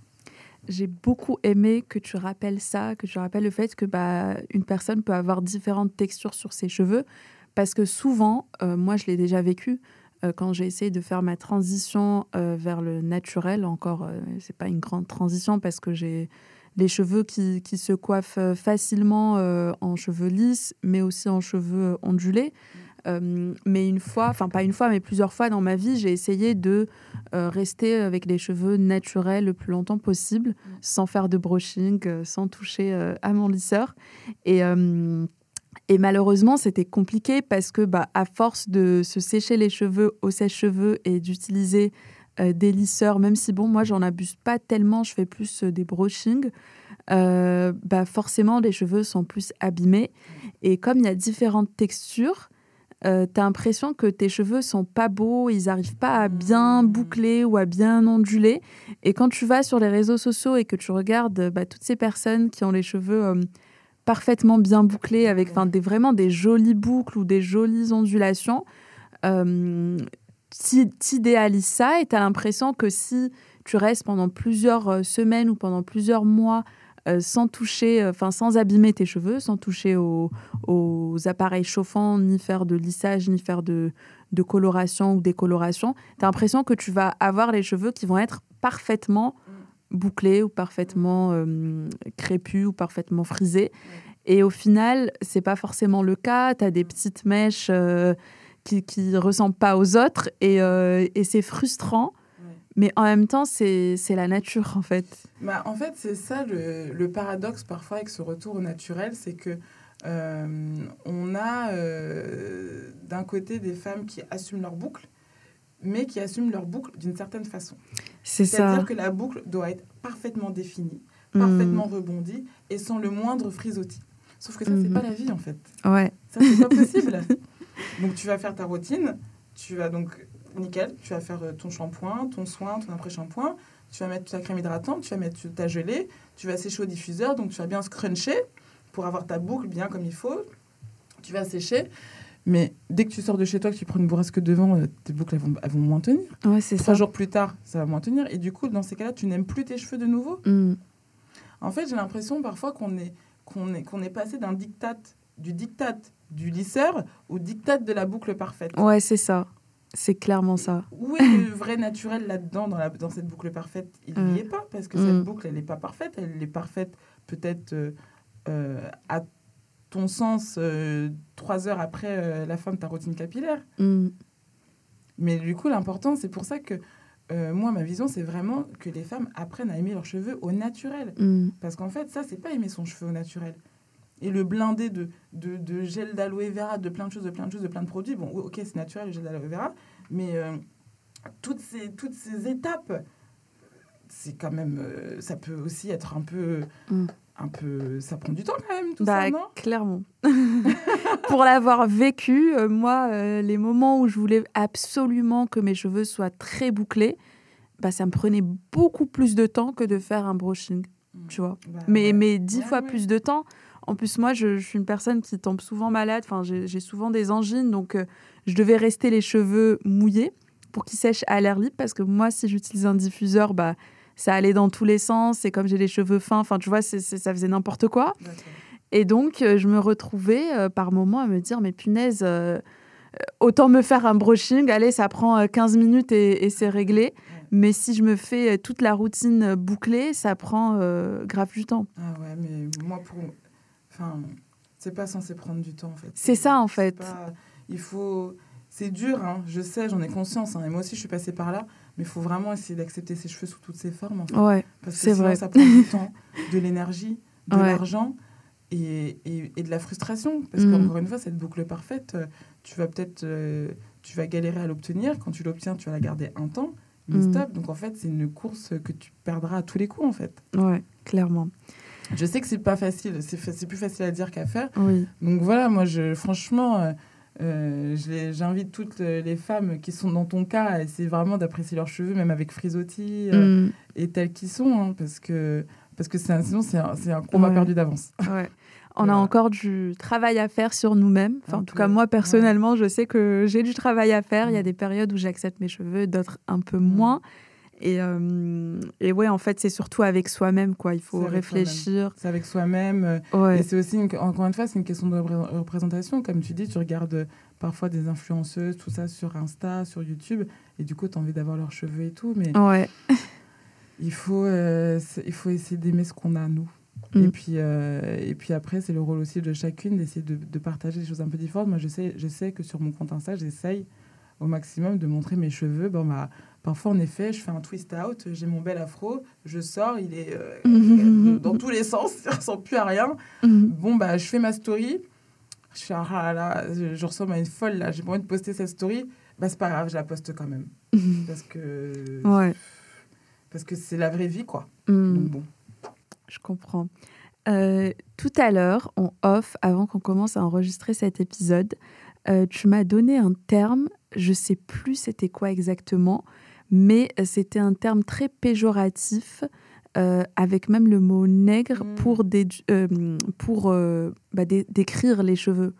J'ai beaucoup aimé que tu rappelles ça, que tu rappelles le fait que bah, une personne peut avoir différentes textures sur ses cheveux, parce que souvent, euh, moi je l'ai déjà vécu euh, quand j'ai essayé de faire ma transition euh, vers le naturel. Encore, c'est pas une grande transition parce que j'ai les cheveux qui, qui se coiffent facilement en cheveux lisses, mais aussi en cheveux ondulés. Euh, mais une fois, enfin pas une fois, mais plusieurs fois dans ma vie, j'ai essayé de euh, rester avec les cheveux naturels le plus longtemps possible, sans faire de brushing, sans toucher euh, à mon lisseur. Et, et malheureusement, c'était compliqué parce que, bah, à force de se sécher les cheveux au sèche-cheveux et d'utiliser euh, des lisseurs, même si bon, moi, j'en abuse pas tellement, je fais plus euh, des brushings. euh, bah forcément les cheveux sont plus abîmés. Et comme il y a différentes textures, euh, tu as l'impression que tes cheveux sont pas beaux, ils n'arrivent pas à bien boucler ou à bien onduler. Et quand tu vas sur les réseaux sociaux et que tu regardes bah, toutes ces personnes qui ont les cheveux parfaitement bien bouclés, avec enfin, des, vraiment des jolies boucles ou des jolies ondulations, euh, t'idéalises ça et tu as l'impression que si tu restes pendant plusieurs euh, semaines ou pendant plusieurs mois euh, sans toucher, euh, enfin sans abîmer tes cheveux, sans toucher aux, aux, appareils chauffants, ni faire de lissage, ni faire de, de coloration ou décoloration, tu as l'impression que tu vas avoir les cheveux qui vont être parfaitement bouclés ou parfaitement euh, crépus ou parfaitement frisés. Et au final, c'est pas forcément le cas. Tu as des petites mèches euh, qui ne ressemblent pas aux autres et, euh, et c'est frustrant. Mais en même temps, c'est la nature, en fait. Bah, en fait, c'est ça le, le, paradoxe parfois avec ce retour au naturel, c'est que euh, on a euh, d'un côté des femmes qui assument leur boucle, mais qui assument leur boucle d'une certaine façon. C'est ça. C'est-à-dire que la boucle doit être parfaitement définie, parfaitement mmh. rebondie et sans le moindre frisottis. Sauf que ça, mmh. c'est pas la vie, en fait. Ouais. Ça, c'est pas possible. donc, tu vas faire ta routine, tu vas donc nickel, tu vas faire ton shampoing, ton soin, ton après-shampoing, tu vas mettre ta crème hydratante, tu vas mettre ta gelée, tu vas sécher au diffuseur, donc tu vas bien scruncher pour avoir ta boucle bien comme il faut. Tu vas sécher. Mais dès que tu sors de chez toi, que tu prends une bourrasque devant, tes boucles elles vont, elles vont moins tenir. Ouais, c'est Trois jours plus tard, ça va moins tenir. Et du coup, dans ces cas-là, tu n'aimes plus tes cheveux de nouveau? Mm. En fait, j'ai l'impression parfois qu'on est, qu'on est, qu'on est passé d'un diktat, du diktat du lisseur au diktat de la boucle parfaite. Ouais, c'est ça. C'est clairement ça. Où est le vrai naturel là-dedans, dans, la, dans cette boucle parfaite? Il n'y mm. est pas, parce que mm. cette boucle, elle n'est pas parfaite. Elle est parfaite peut-être euh, euh, à ton sens euh, trois heures après euh, la fin de ta routine capillaire. Mm. Mais du coup, l'important, c'est pour ça que euh, moi, ma vision, c'est vraiment que les femmes apprennent à aimer leurs cheveux au naturel. Mm. Parce qu'en fait, ça, c'est pas aimer son cheveu au naturel. Et le blindé de, de, de gel d'aloe vera, de plein de choses, de plein de choses, de plein de produits, bon, ok, c'est naturel, le gel d'aloe vera, mais toutes, ces, toutes ces étapes, c'est quand même. Ça peut aussi être un peu. Mm. Un peu, ça prend du temps quand même, tout bah, ça, non? Clairement. Pour l'avoir vécu, euh, moi, euh, les moments où je voulais absolument que mes cheveux soient très bouclés, bah, ça me prenait beaucoup plus de temps que de faire un brushing, tu vois. Bah, mais, ouais. mais dix Ouais, fois ouais. plus de temps. En plus, moi, je, je suis une personne qui tombe souvent malade. Enfin, j'ai j'ai souvent des angines, donc euh, je devais rester les cheveux mouillés pour qu'ils sèchent à l'air libre. Parce que moi, si j'utilise un diffuseur, bah, ça allait dans tous les sens. Et comme j'ai les cheveux fins, enfin, tu vois, ça faisait n'importe quoi. Et donc, euh, je me retrouvais euh, par moments à me dire, mais punaise, euh, autant me faire un brushing, allez, ça prend euh, 15 minutes et, et c'est réglé. Mais si je me fais toute la routine bouclée, ça prend euh, grave du temps. Ah ouais, mais moi, pour. Enfin, c'est pas censé prendre du temps, en fait. C'est ça, en fait. pas- Il faut. C'est dur, hein, je sais, j'en ai conscience. hein, et moi aussi, je suis passée par là. Mais il faut vraiment essayer d'accepter ses cheveux sous toutes ses formes. En fait. Ouais, Parce que c'est sinon, vrai. ça prend du temps, de l'énergie, de Ouais. l'argent et, et, et de la frustration. Parce Mm. qu'encore une fois, cette boucle parfaite, euh, tu vas peut-être. euh, tu vas galérer à l'obtenir. Quand tu l'obtiens, tu vas la garder un temps. Mais Mm. stop. Donc en fait, c'est une course que tu perdras à tous les coups, en fait. ouais, clairement. Je sais que c'est pas facile. C'est fa- plus facile à dire qu'à faire. Oui. Donc voilà, moi, je, franchement, euh, euh, j'invite toutes les femmes qui sont dans ton cas à essayer vraiment d'apprécier leurs cheveux, même avec frisottis euh, Mm, et tels qu'ils sont, hein, parce que parce que un- sinon c'est un, combat Ouais. perdu d'avance. ouais. On a encore du travail à faire sur nous-mêmes. Enfin, en tout cas, moi, ouais. personnellement, je sais que j'ai du travail à faire. Il y a Mm. des périodes où j'accepte mes cheveux, d'autres un peu Mm. moins. Et, euh, et ouais, en fait, c'est surtout avec soi-même, quoi. Il faut réfléchir. C'est avec soi-même. euh, Ouais. Et c'est aussi, une- encore une fois, c'est une question de repré- représentation. Comme tu dis, tu regardes euh, parfois des influenceuses, tout ça sur Insta, sur YouTube, et du coup, tu as envie d'avoir leurs cheveux et tout, mais Ouais. il faut, euh, il faut essayer d'aimer ce qu'on a, nous. Mm. Et, puis, euh, et puis après, c'est le rôle aussi de chacune d'essayer de, de partager des choses un peu différentes. Moi, je sais, je sais que sur mon compte Insta, j'essaye au maximum de montrer mes cheveux. Bon, bah, parfois, en effet, je fais un twist out, j'ai mon bel afro, je sors, il est euh, dans tous les sens, il ressemble plus à rien. Bon, bah, je fais ma story. Je fais, ah là là, je, je ressemble à une folle, là. J'ai pas envie de poster cette story. Bah, c'est pas grave, je la poste quand même. Parce que Ouais. parce que c'est la vraie vie, quoi. Mm. Donc bon. je comprends. Euh, tout à l'heure, en off, avant qu'on commence à enregistrer cet épisode, euh, tu m'as donné un terme, je sais plus c'était quoi exactement, mais c'était un terme très péjoratif, euh, avec même le mot nègre Mm. pour, dé- euh, pour euh, bah, dé- décrire les cheveux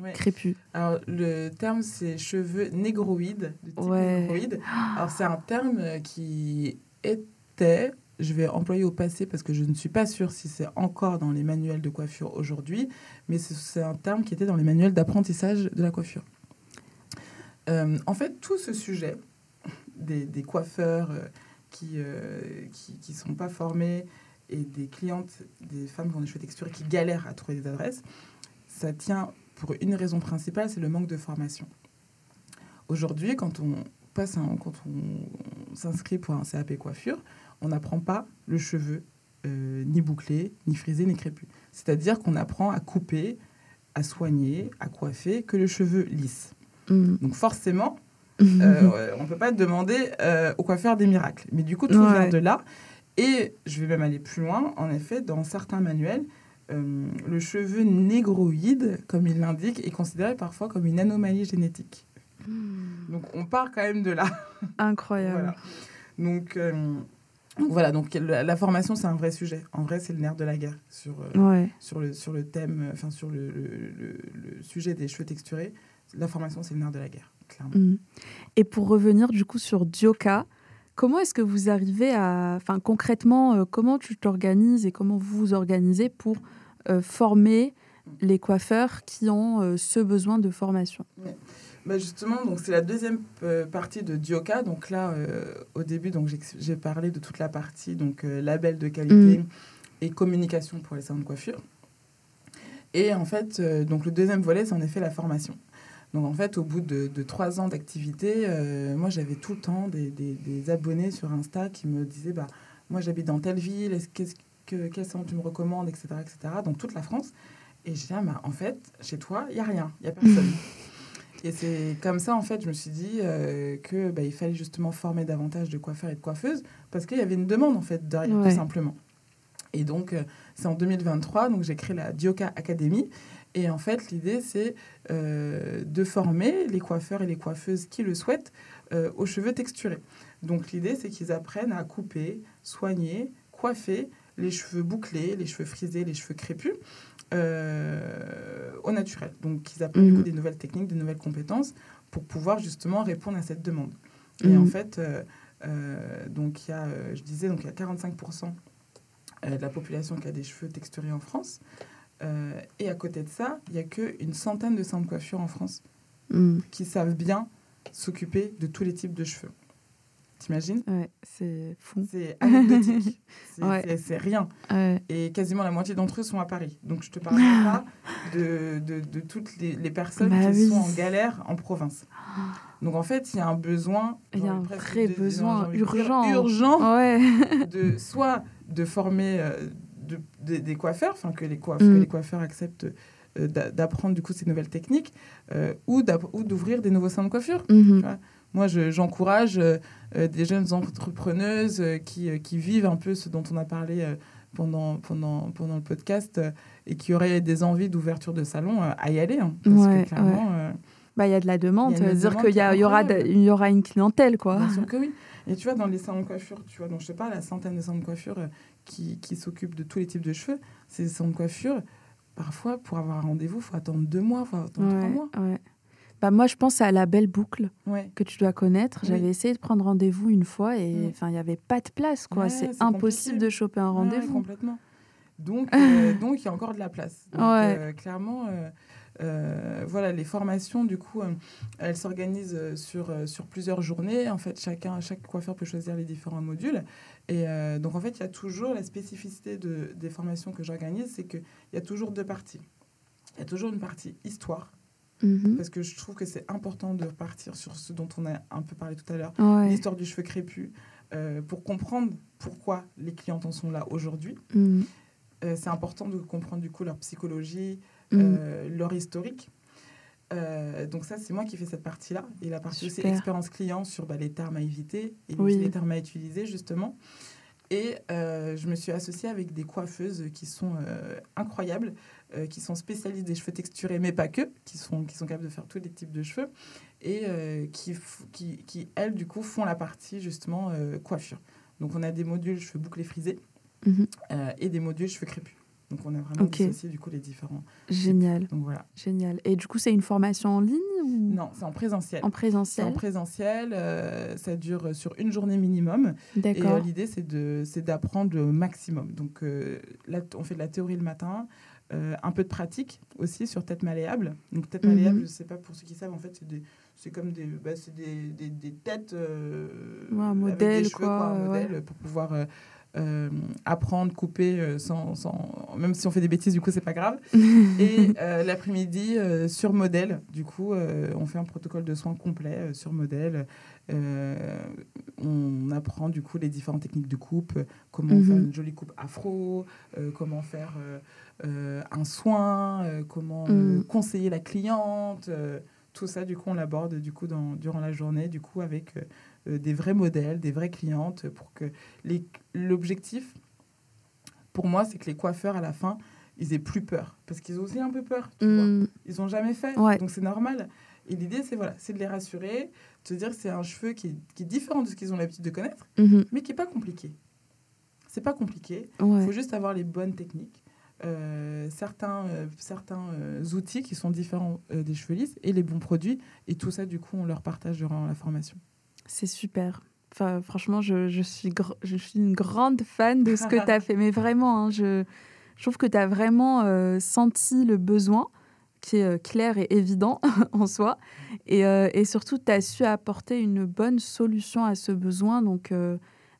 Ouais. crépus. Alors, le terme, c'est cheveux négroïdes, de type Ouais. négroïde. Alors, c'est un terme euh, qui était, je vais employer au passé parce que je ne suis pas sûre si c'est encore dans les manuels de coiffure aujourd'hui, mais c'est- un terme qui était dans les manuels d'apprentissage de la coiffure. Euh, en fait, tout ce sujet des, coiffeurs euh, qui ne qui, qui sont pas formés et des clientes, des femmes qui ont des cheveux texturés qui galèrent à trouver des adresses, ça tient pour une raison principale, c'est le manque de formation. Aujourd'hui, quand on, on s'inscrit pour un CAP coiffure, on n'apprend pas le cheveu euh, ni bouclé, ni frisé, ni crépus. C'est-à-dire qu'on apprend à couper, à soigner, à coiffer que le cheveu lisse. Mm. Donc forcément, euh, on ne peut pas demander euh, au coiffeur des miracles. Mais du coup, tout Ouais. vient de là. Et je vais même aller plus loin. En effet, dans certains manuels, le cheveu négroïde, comme il l'indique, est considéré parfois comme une anomalie génétique. Donc on part quand même de là. Incroyable. Voilà. Donc donc voilà, donc la, la formation c'est un vrai sujet. En vrai, c'est le nerf de la guerre sur, euh, Ouais. sur, le, sur le thème, euh, enfin sur le, le- sujet des cheveux texturés. La formation c'est le nerf de la guerre, clairement. Mm. Et pour revenir du coup sur Dioka, comment est-ce que vous arrivez à, enfin concrètement, euh, comment tu t'organises et comment vous vous organisez pour euh, former les coiffeurs qui ont ce besoin de formation? Bah justement, donc c'est la deuxième euh, partie de Dioka. Donc là, euh, au début, donc j'ai- parlé de toute la partie donc euh, label de qualité Mm. et communication pour les salons de coiffure. Et en fait, euh, donc le deuxième volet, c'est en effet la formation. Donc en fait, au bout de, de trois ans d'activité, moi j'avais tout le temps des, des- des abonnés sur Insta qui me disaient bah moi j'habite dans telle ville, est-ce qu'est-ce que quel salon tu me recommandes, etc., etc. Dans toute la France. Et je dis ah, bah, en fait chez toi il y a rien, il y a personne. Et c'est comme ça, en fait, je me suis dit euh, que bah, il fallait justement former davantage de coiffeurs et de coiffeuses parce qu'il y avait une demande, en fait, derrière, Ouais. tout simplement. Et donc, euh, c'est en 2023, donc j'ai créé la Dioka Academy. Et en fait, l'idée, c'est euh, de former les coiffeurs et les coiffeuses qui le souhaitent euh, aux cheveux texturés. Donc, l'idée, c'est qu'ils apprennent à couper, soigner, coiffer les cheveux bouclés, les cheveux frisés, les cheveux crépus au naturel. Donc, ils apprennent Mhm. coup des nouvelles techniques, des nouvelles compétences pour pouvoir justement répondre à cette demande. Et Mhm. en fait, euh, euh, donc il y a, euh, je disais, donc il y a 45% euh, de la population qui a des cheveux texturés en France. Euh, et à côté de ça, il n'y a qu'une centaine de salons de coiffure en France Mm. qui savent bien s'occuper de tous les types de cheveux. T'imagines? Ouais, c'est fou. C'est anecdotique. C'est Ouais. rien. Ouais. Et quasiment la moitié d'entre eux sont à Paris. Donc je te parle pas de, de, de toutes les, les personnes Bah qui oui. sont en galère en province. Donc en fait, il y a un besoin. Il y a un vrai de- besoin urgent. urgent Ouais. de soit de former euh, de- de- des coiffeurs, enfin que les coiffeurs, Mm. que les coiffeurs acceptent euh, d'a- d'apprendre du coup ces nouvelles techniques, euh, ou d'ouvrir des nouveaux salons de coiffure. Mhm. Moi, je- j'encourage euh, euh, des jeunes entrepreneuses euh, qui, qui vivent un peu ce dont on a parlé pendant, pendant, pendant le podcast et qui auraient des envies d'ouverture de salon à y aller. hein, parce Ouais, que clairement, Bah, il y a de la demande, veut dire qu'il y, a- il y aura de- y aura une clientèle, quoi. Bien sûr que oui. Et tu vois, dans les salons de coiffure, tu vois, je te parle, la centaine de salons de coiffure euh, qui, qui s'occupent de tous les types de cheveux, ces salons de coiffure, parfois, pour avoir un rendez-vous, il faut attendre deux mois, il faut attendre trois Ouais, mois. ouais. Bah, moi, je pense à la belle boucle Ouais. que tu dois connaître. Oui. J'avais essayé de prendre rendez-vous une fois et Mm. enfin, il n'y avait pas de place, quoi. Ouais, c'est impossible compliqué. de choper un Ouais, rendez-vous. complètement. Donc, euh, donc, il y a encore de la place. Donc, euh, clairement, euh, voilà, les formations, du coup, euh, elles s'organisent euh, sur, sur plusieurs journées. En fait, chacun, chaque coiffeur peut choisir les différents modules. Et donc, en fait, il y a toujours la spécificité de, des formations que j'organise, c'est qu'il y a toujours deux parties. Il y a toujours une partie histoire, Mhm. parce que je trouve que c'est important de partir sur ce dont on a un peu parlé tout à l'heure, Ouais. l'histoire du cheveu crépus, euh, pour comprendre pourquoi les clientes en sont là aujourd'hui. Mm. Euh, c'est important de comprendre du coup leur psychologie, euh, leur historique. Euh, donc ça, c'est moi qui fais cette partie-là. Et la partie aussi Super. expérience client sur bah, les termes à éviter et Oui. les termes à utiliser, justement. Et euh, je me suis associée avec des coiffeuses qui sont incroyables, qui sont spécialistes des cheveux texturés, mais pas que, qui sont, qui sont capables de faire tous les types de cheveux, et qui, qui, qui, elles, du coup, font la partie justement coiffure. Donc, on a des modules cheveux bouclés frisés mhm. et des modules cheveux crépus. Donc on a vraiment dissocié du coup les différents. Génial. Donc voilà. Génial. Et du coup c'est une formation en ligne ou... Non, c'est en présentiel. En présentiel. En présentiel, euh, ça dure sur une journée minimum. D'accord. Et euh, l'idée c'est de c'est d'apprendre le maximum. Donc euh, là on fait de la théorie le matin. un peu de pratique aussi sur tête malléable. Donc tête malléable, mhm. je ne sais pas pour ceux qui savent, en fait, c'est des, c'est comme des, bah, c'est des, des, des, têtes ouais, un modèle, cheveux, quoi, un modèle pour pouvoir euh, apprendre, couper, euh, sans, sans, même si on fait des bêtises, du coup, c'est pas grave. et euh, l'après-midi, sur modèle, du coup, on fait un protocole de soins complet sur modèle. on apprend, du coup, les différentes techniques de coupe, comment faire mhm. une jolie coupe afro, comment faire un soin, comment mhm. conseiller la cliente. Tout ça, du coup, on l'aborde du coup dans, durant la journée, du coup, avec euh, des vrais modèles, des vraies clientes, pour que l'objectif, pour moi, c'est que les coiffeurs, à la fin, ils aient plus peur. Parce qu'ils ont aussi un peu peur, tu vois. Mm. Ils n'ont jamais fait, donc c'est normal. Et l'idée, c'est voilà, c'est de les rassurer, de se dire que c'est un cheveu qui est, qui est, différent de ce qu'ils ont l'habitude de connaître, mm-hmm. mais qui n'est pas compliqué. C'est pas compliqué. Il faut juste avoir les bonnes techniques. Euh, certains, euh, certains outils qui sont différents des cheveux lisses et les bons produits. Et tout ça, du coup, on leur partage durant la formation. C'est super. Enfin, franchement, je, je, suis je suis une grande fan de ce que tu as fait. Mais vraiment, hein, je, je, trouve que tu as vraiment euh, senti le besoin qui est euh, clair et évident en soi. Et, euh, et surtout, tu as su apporter une bonne solution à ce besoin. Donc,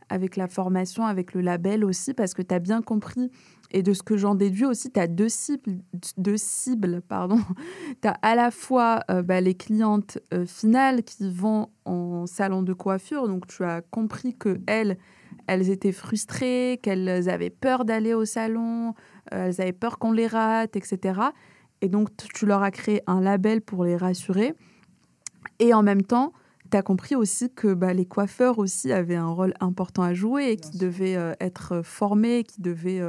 avec la formation, avec le label aussi, parce que tu as bien compris et de ce que j'en déduis aussi, tu as deux cibles. Deux cibles pardon. tu as à la fois euh, bah, les clientes euh, finales qui vont en salon de coiffure. Donc, tu as compris que elles, elles étaient frustrées, qu'elles avaient peur d'aller au salon, euh, elles avaient peur qu'on les rate, etc. Et donc, tu leur as créé un label pour les rassurer. Et en même temps, tu as compris aussi que bah, les coiffeurs aussi avaient un rôle important à jouer et qui devaient être formés, qui devaient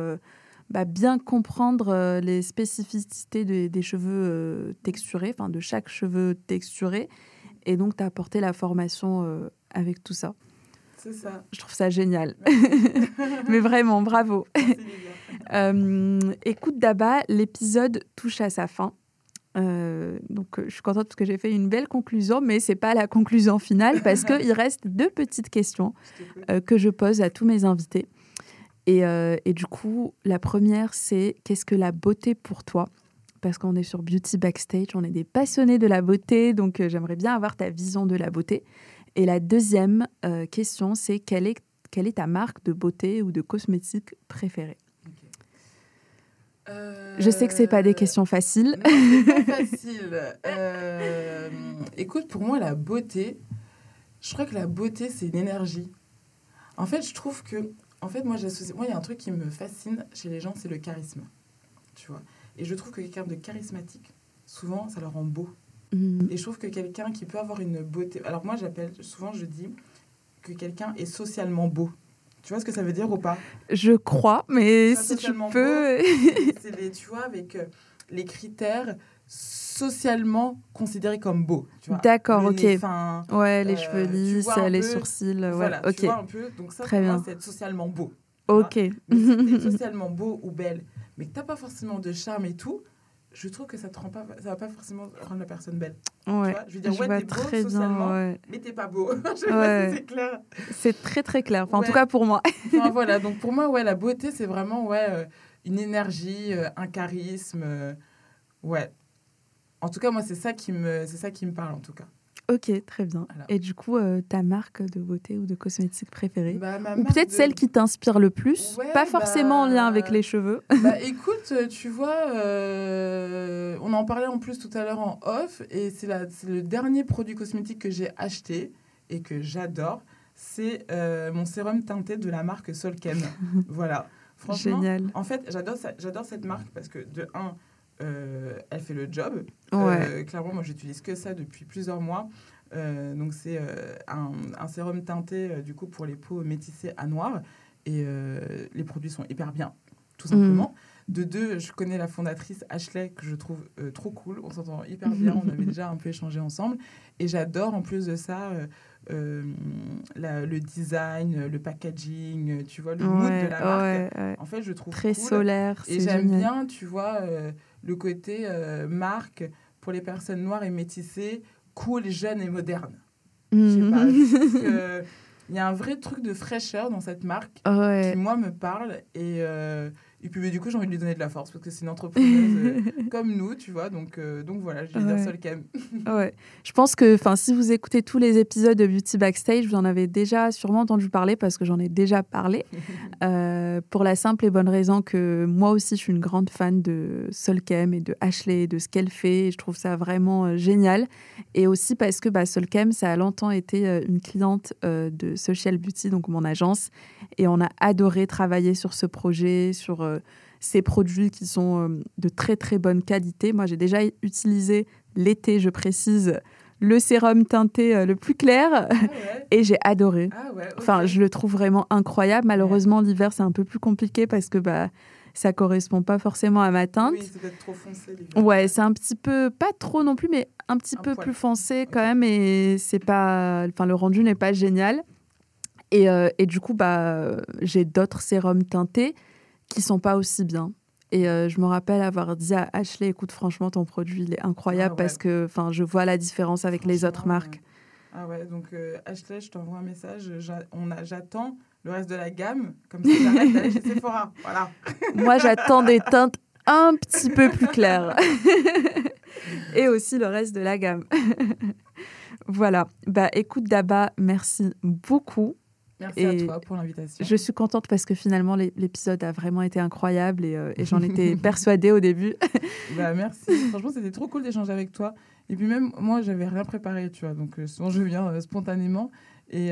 bah, bien comprendre euh, les spécificités des cheveux euh, texturés, enfin de chaque cheveu texturé. Et donc, tu as apporté la formation euh, avec tout ça. C'est ça. Je trouve ça génial. Mais vraiment, bravo. écoute, Daba, l'épisode touche à sa fin. donc, je suis contente parce que j'ai fait une belle conclusion, mais c'est pas la conclusion finale parce qu'il reste deux petites questions que je pose à tous mes invités. Euh, et, du coup, la première, c'est qu'est-ce que la beauté pour toi? Parce qu'on est sur Beauty Backstage, on est des passionnés de la beauté, donc euh, j'aimerais bien avoir ta vision de la beauté. Et la deuxième euh, question, c'est quelle est, quelle est ta marque de beauté ou de cosmétique préférée? Je sais que c'est pas des questions faciles. pas facile. écoute, pour moi, la beauté, je crois que la beauté, c'est une énergie. En fait, je trouve que en fait, moi, Moi, il y a un truc qui me fascine chez les gens, c'est le charisme. Tu vois Et je trouve que quelqu'un de charismatique, souvent, ça le rend beau. Mhm. Et je trouve que quelqu'un qui peut avoir une beauté. Alors, moi, j'appelle, souvent, je dis que quelqu'un est socialement beau. Tu vois ce que ça veut dire ou pas? Je crois, mais si tu peux. c'est les, tu vois, avec euh, les critères socialement considéré comme beau. D'accord, ok. ouais, les euh, cheveux lisses, les sourcils. Voilà, ok. Tu vois un peu. Donc ça, Très bien. c'est être socialement beau. Ok. Socialement beau ou belle, mais que t'as pas forcément de charme et tout, je trouve que ça te rend pas, ça va pas forcément rendre la personne belle. Ouais. Tu vois je veux dire, ouais, t'es beau bien, socialement, ouais. mais t'es pas beau. je si c'est clair. C'est très très clair. Enfin, en tout cas pour moi. enfin, voilà. Donc pour moi, ouais, la beauté, c'est vraiment ouais, euh, une énergie, euh, un charisme. ouais, en tout cas, moi, c'est ça qui me, c'est ça qui me parle, en tout cas. Ok, très bien. Et du coup, euh, ta marque de beauté ou de cosmétique préférée bah, Ou peut-être celle qui t'inspire le plus Pas forcément en lien avec bah, les cheveux. Bah, écoute, euh, tu vois, euh, on en parlait en plus tout à l'heure en off, et c'est, le dernier produit cosmétique que j'ai acheté et que j'adore. C'est mon sérum teinté de la marque Solken. voilà. Franchement, Génial. En fait, j'adore, j'adore cette marque parce que, de un, euh, elle fait le job. Euh, clairement, moi, j'utilise que ça depuis plusieurs mois. Euh, donc, c'est un, un, sérum teinté, du coup, pour les peaux métissées à noir. et les produits sont hyper bien, tout simplement. De deux, je connais la fondatrice Ashley, que je trouve euh, trop cool. On s'entend hyper bien. On avait déjà un peu échangé ensemble. Et j'adore, en plus de ça, euh, euh, la- le design, le packaging, tu vois, le mood de la marque. ouais, ouais. En fait, je trouve Très cool. solaire, Et j'aime bien, tu vois, le côté euh, marque pour les personnes noires et métissées, cool, jeune et moderne. Mhm. je il y a un vrai truc de fraîcheur dans cette marque Ouais. qui, moi, me parle. Et, euh, et puis, bah, du coup, j'ai envie de lui donner de la force parce que c'est une entrepreneuse euh, comme nous, tu vois. Donc, euh, donc voilà, je vais Ouais. dire Solcam. Ouais. Je pense que si vous écoutez tous les épisodes de Beauty Backstage, vous en avez déjà sûrement entendu parler parce que j'en ai déjà parlé. Euh, pour la simple et bonne raison que moi aussi, je suis une grande fan de Solkem et de Ashley, de ce qu'elle fait. Et je trouve ça vraiment génial. Et aussi parce que bah, Solkem, ça a longtemps été une cliente de Social Beauty, donc mon agence. Et on a adoré travailler sur ce projet, sur ces produits qui sont euh, de très très bonne qualité. Moi, j'ai déjà utilisé l'été, je précise, le sérum teinté euh, le plus clair Ah ouais. et j'ai adoré. Ah ouais. Enfin, je le trouve vraiment incroyable. Malheureusement, l'hiver, c'est un peu plus compliqué parce que bah, ça correspond pas forcément à ma teinte. Oui, c'est trop foncé. Ouais, c'est un petit peu, pas trop non plus, mais un petit Un peu poil. plus foncé quand même. Et c'est pas, enfin, le rendu n'est pas génial. Et, euh, et du coup, bah, j'ai d'autres sérums teintés qui sont pas aussi bien. Et euh, je me rappelle avoir dit à Ashley, écoute, franchement, ton produit, il est incroyable Ah ouais. parce que, enfin, je vois la différence avec les autres marques. Ah ouais, donc euh, Ashley, je t'envoie un message. j'a- on a- J'attends le reste de la gamme. Comme ça, j'arrête d'aller chez Sephora. Voilà. Moi, j'attends des teintes un petit peu plus claires. Et aussi le reste de la gamme. voilà. Bah, écoute, Daba, merci beaucoup. Merci à Et toi pour l'invitation. Je suis contente parce que finalement, l'é- l'épisode a vraiment été incroyable et, euh, et j'en étais persuadée au début. Bah, merci. Franchement, c'était trop cool d'échanger avec toi. Et puis même, moi, j'avais rien préparé, tu vois. Donc, euh, souvent, je viens euh, spontanément. Et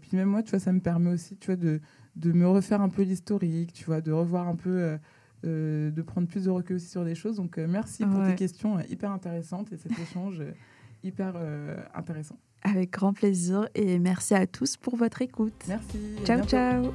puis même moi, tu vois, ça me permet aussi, tu vois, de, de me refaire un peu l'historique, tu vois, de revoir un peu, de prendre plus de recul aussi sur des choses. Donc, merci pour tes questions hyper intéressantes et cet échange hyper intéressant. Avec grand plaisir et merci à tous pour votre écoute. Merci. Ciao, ciao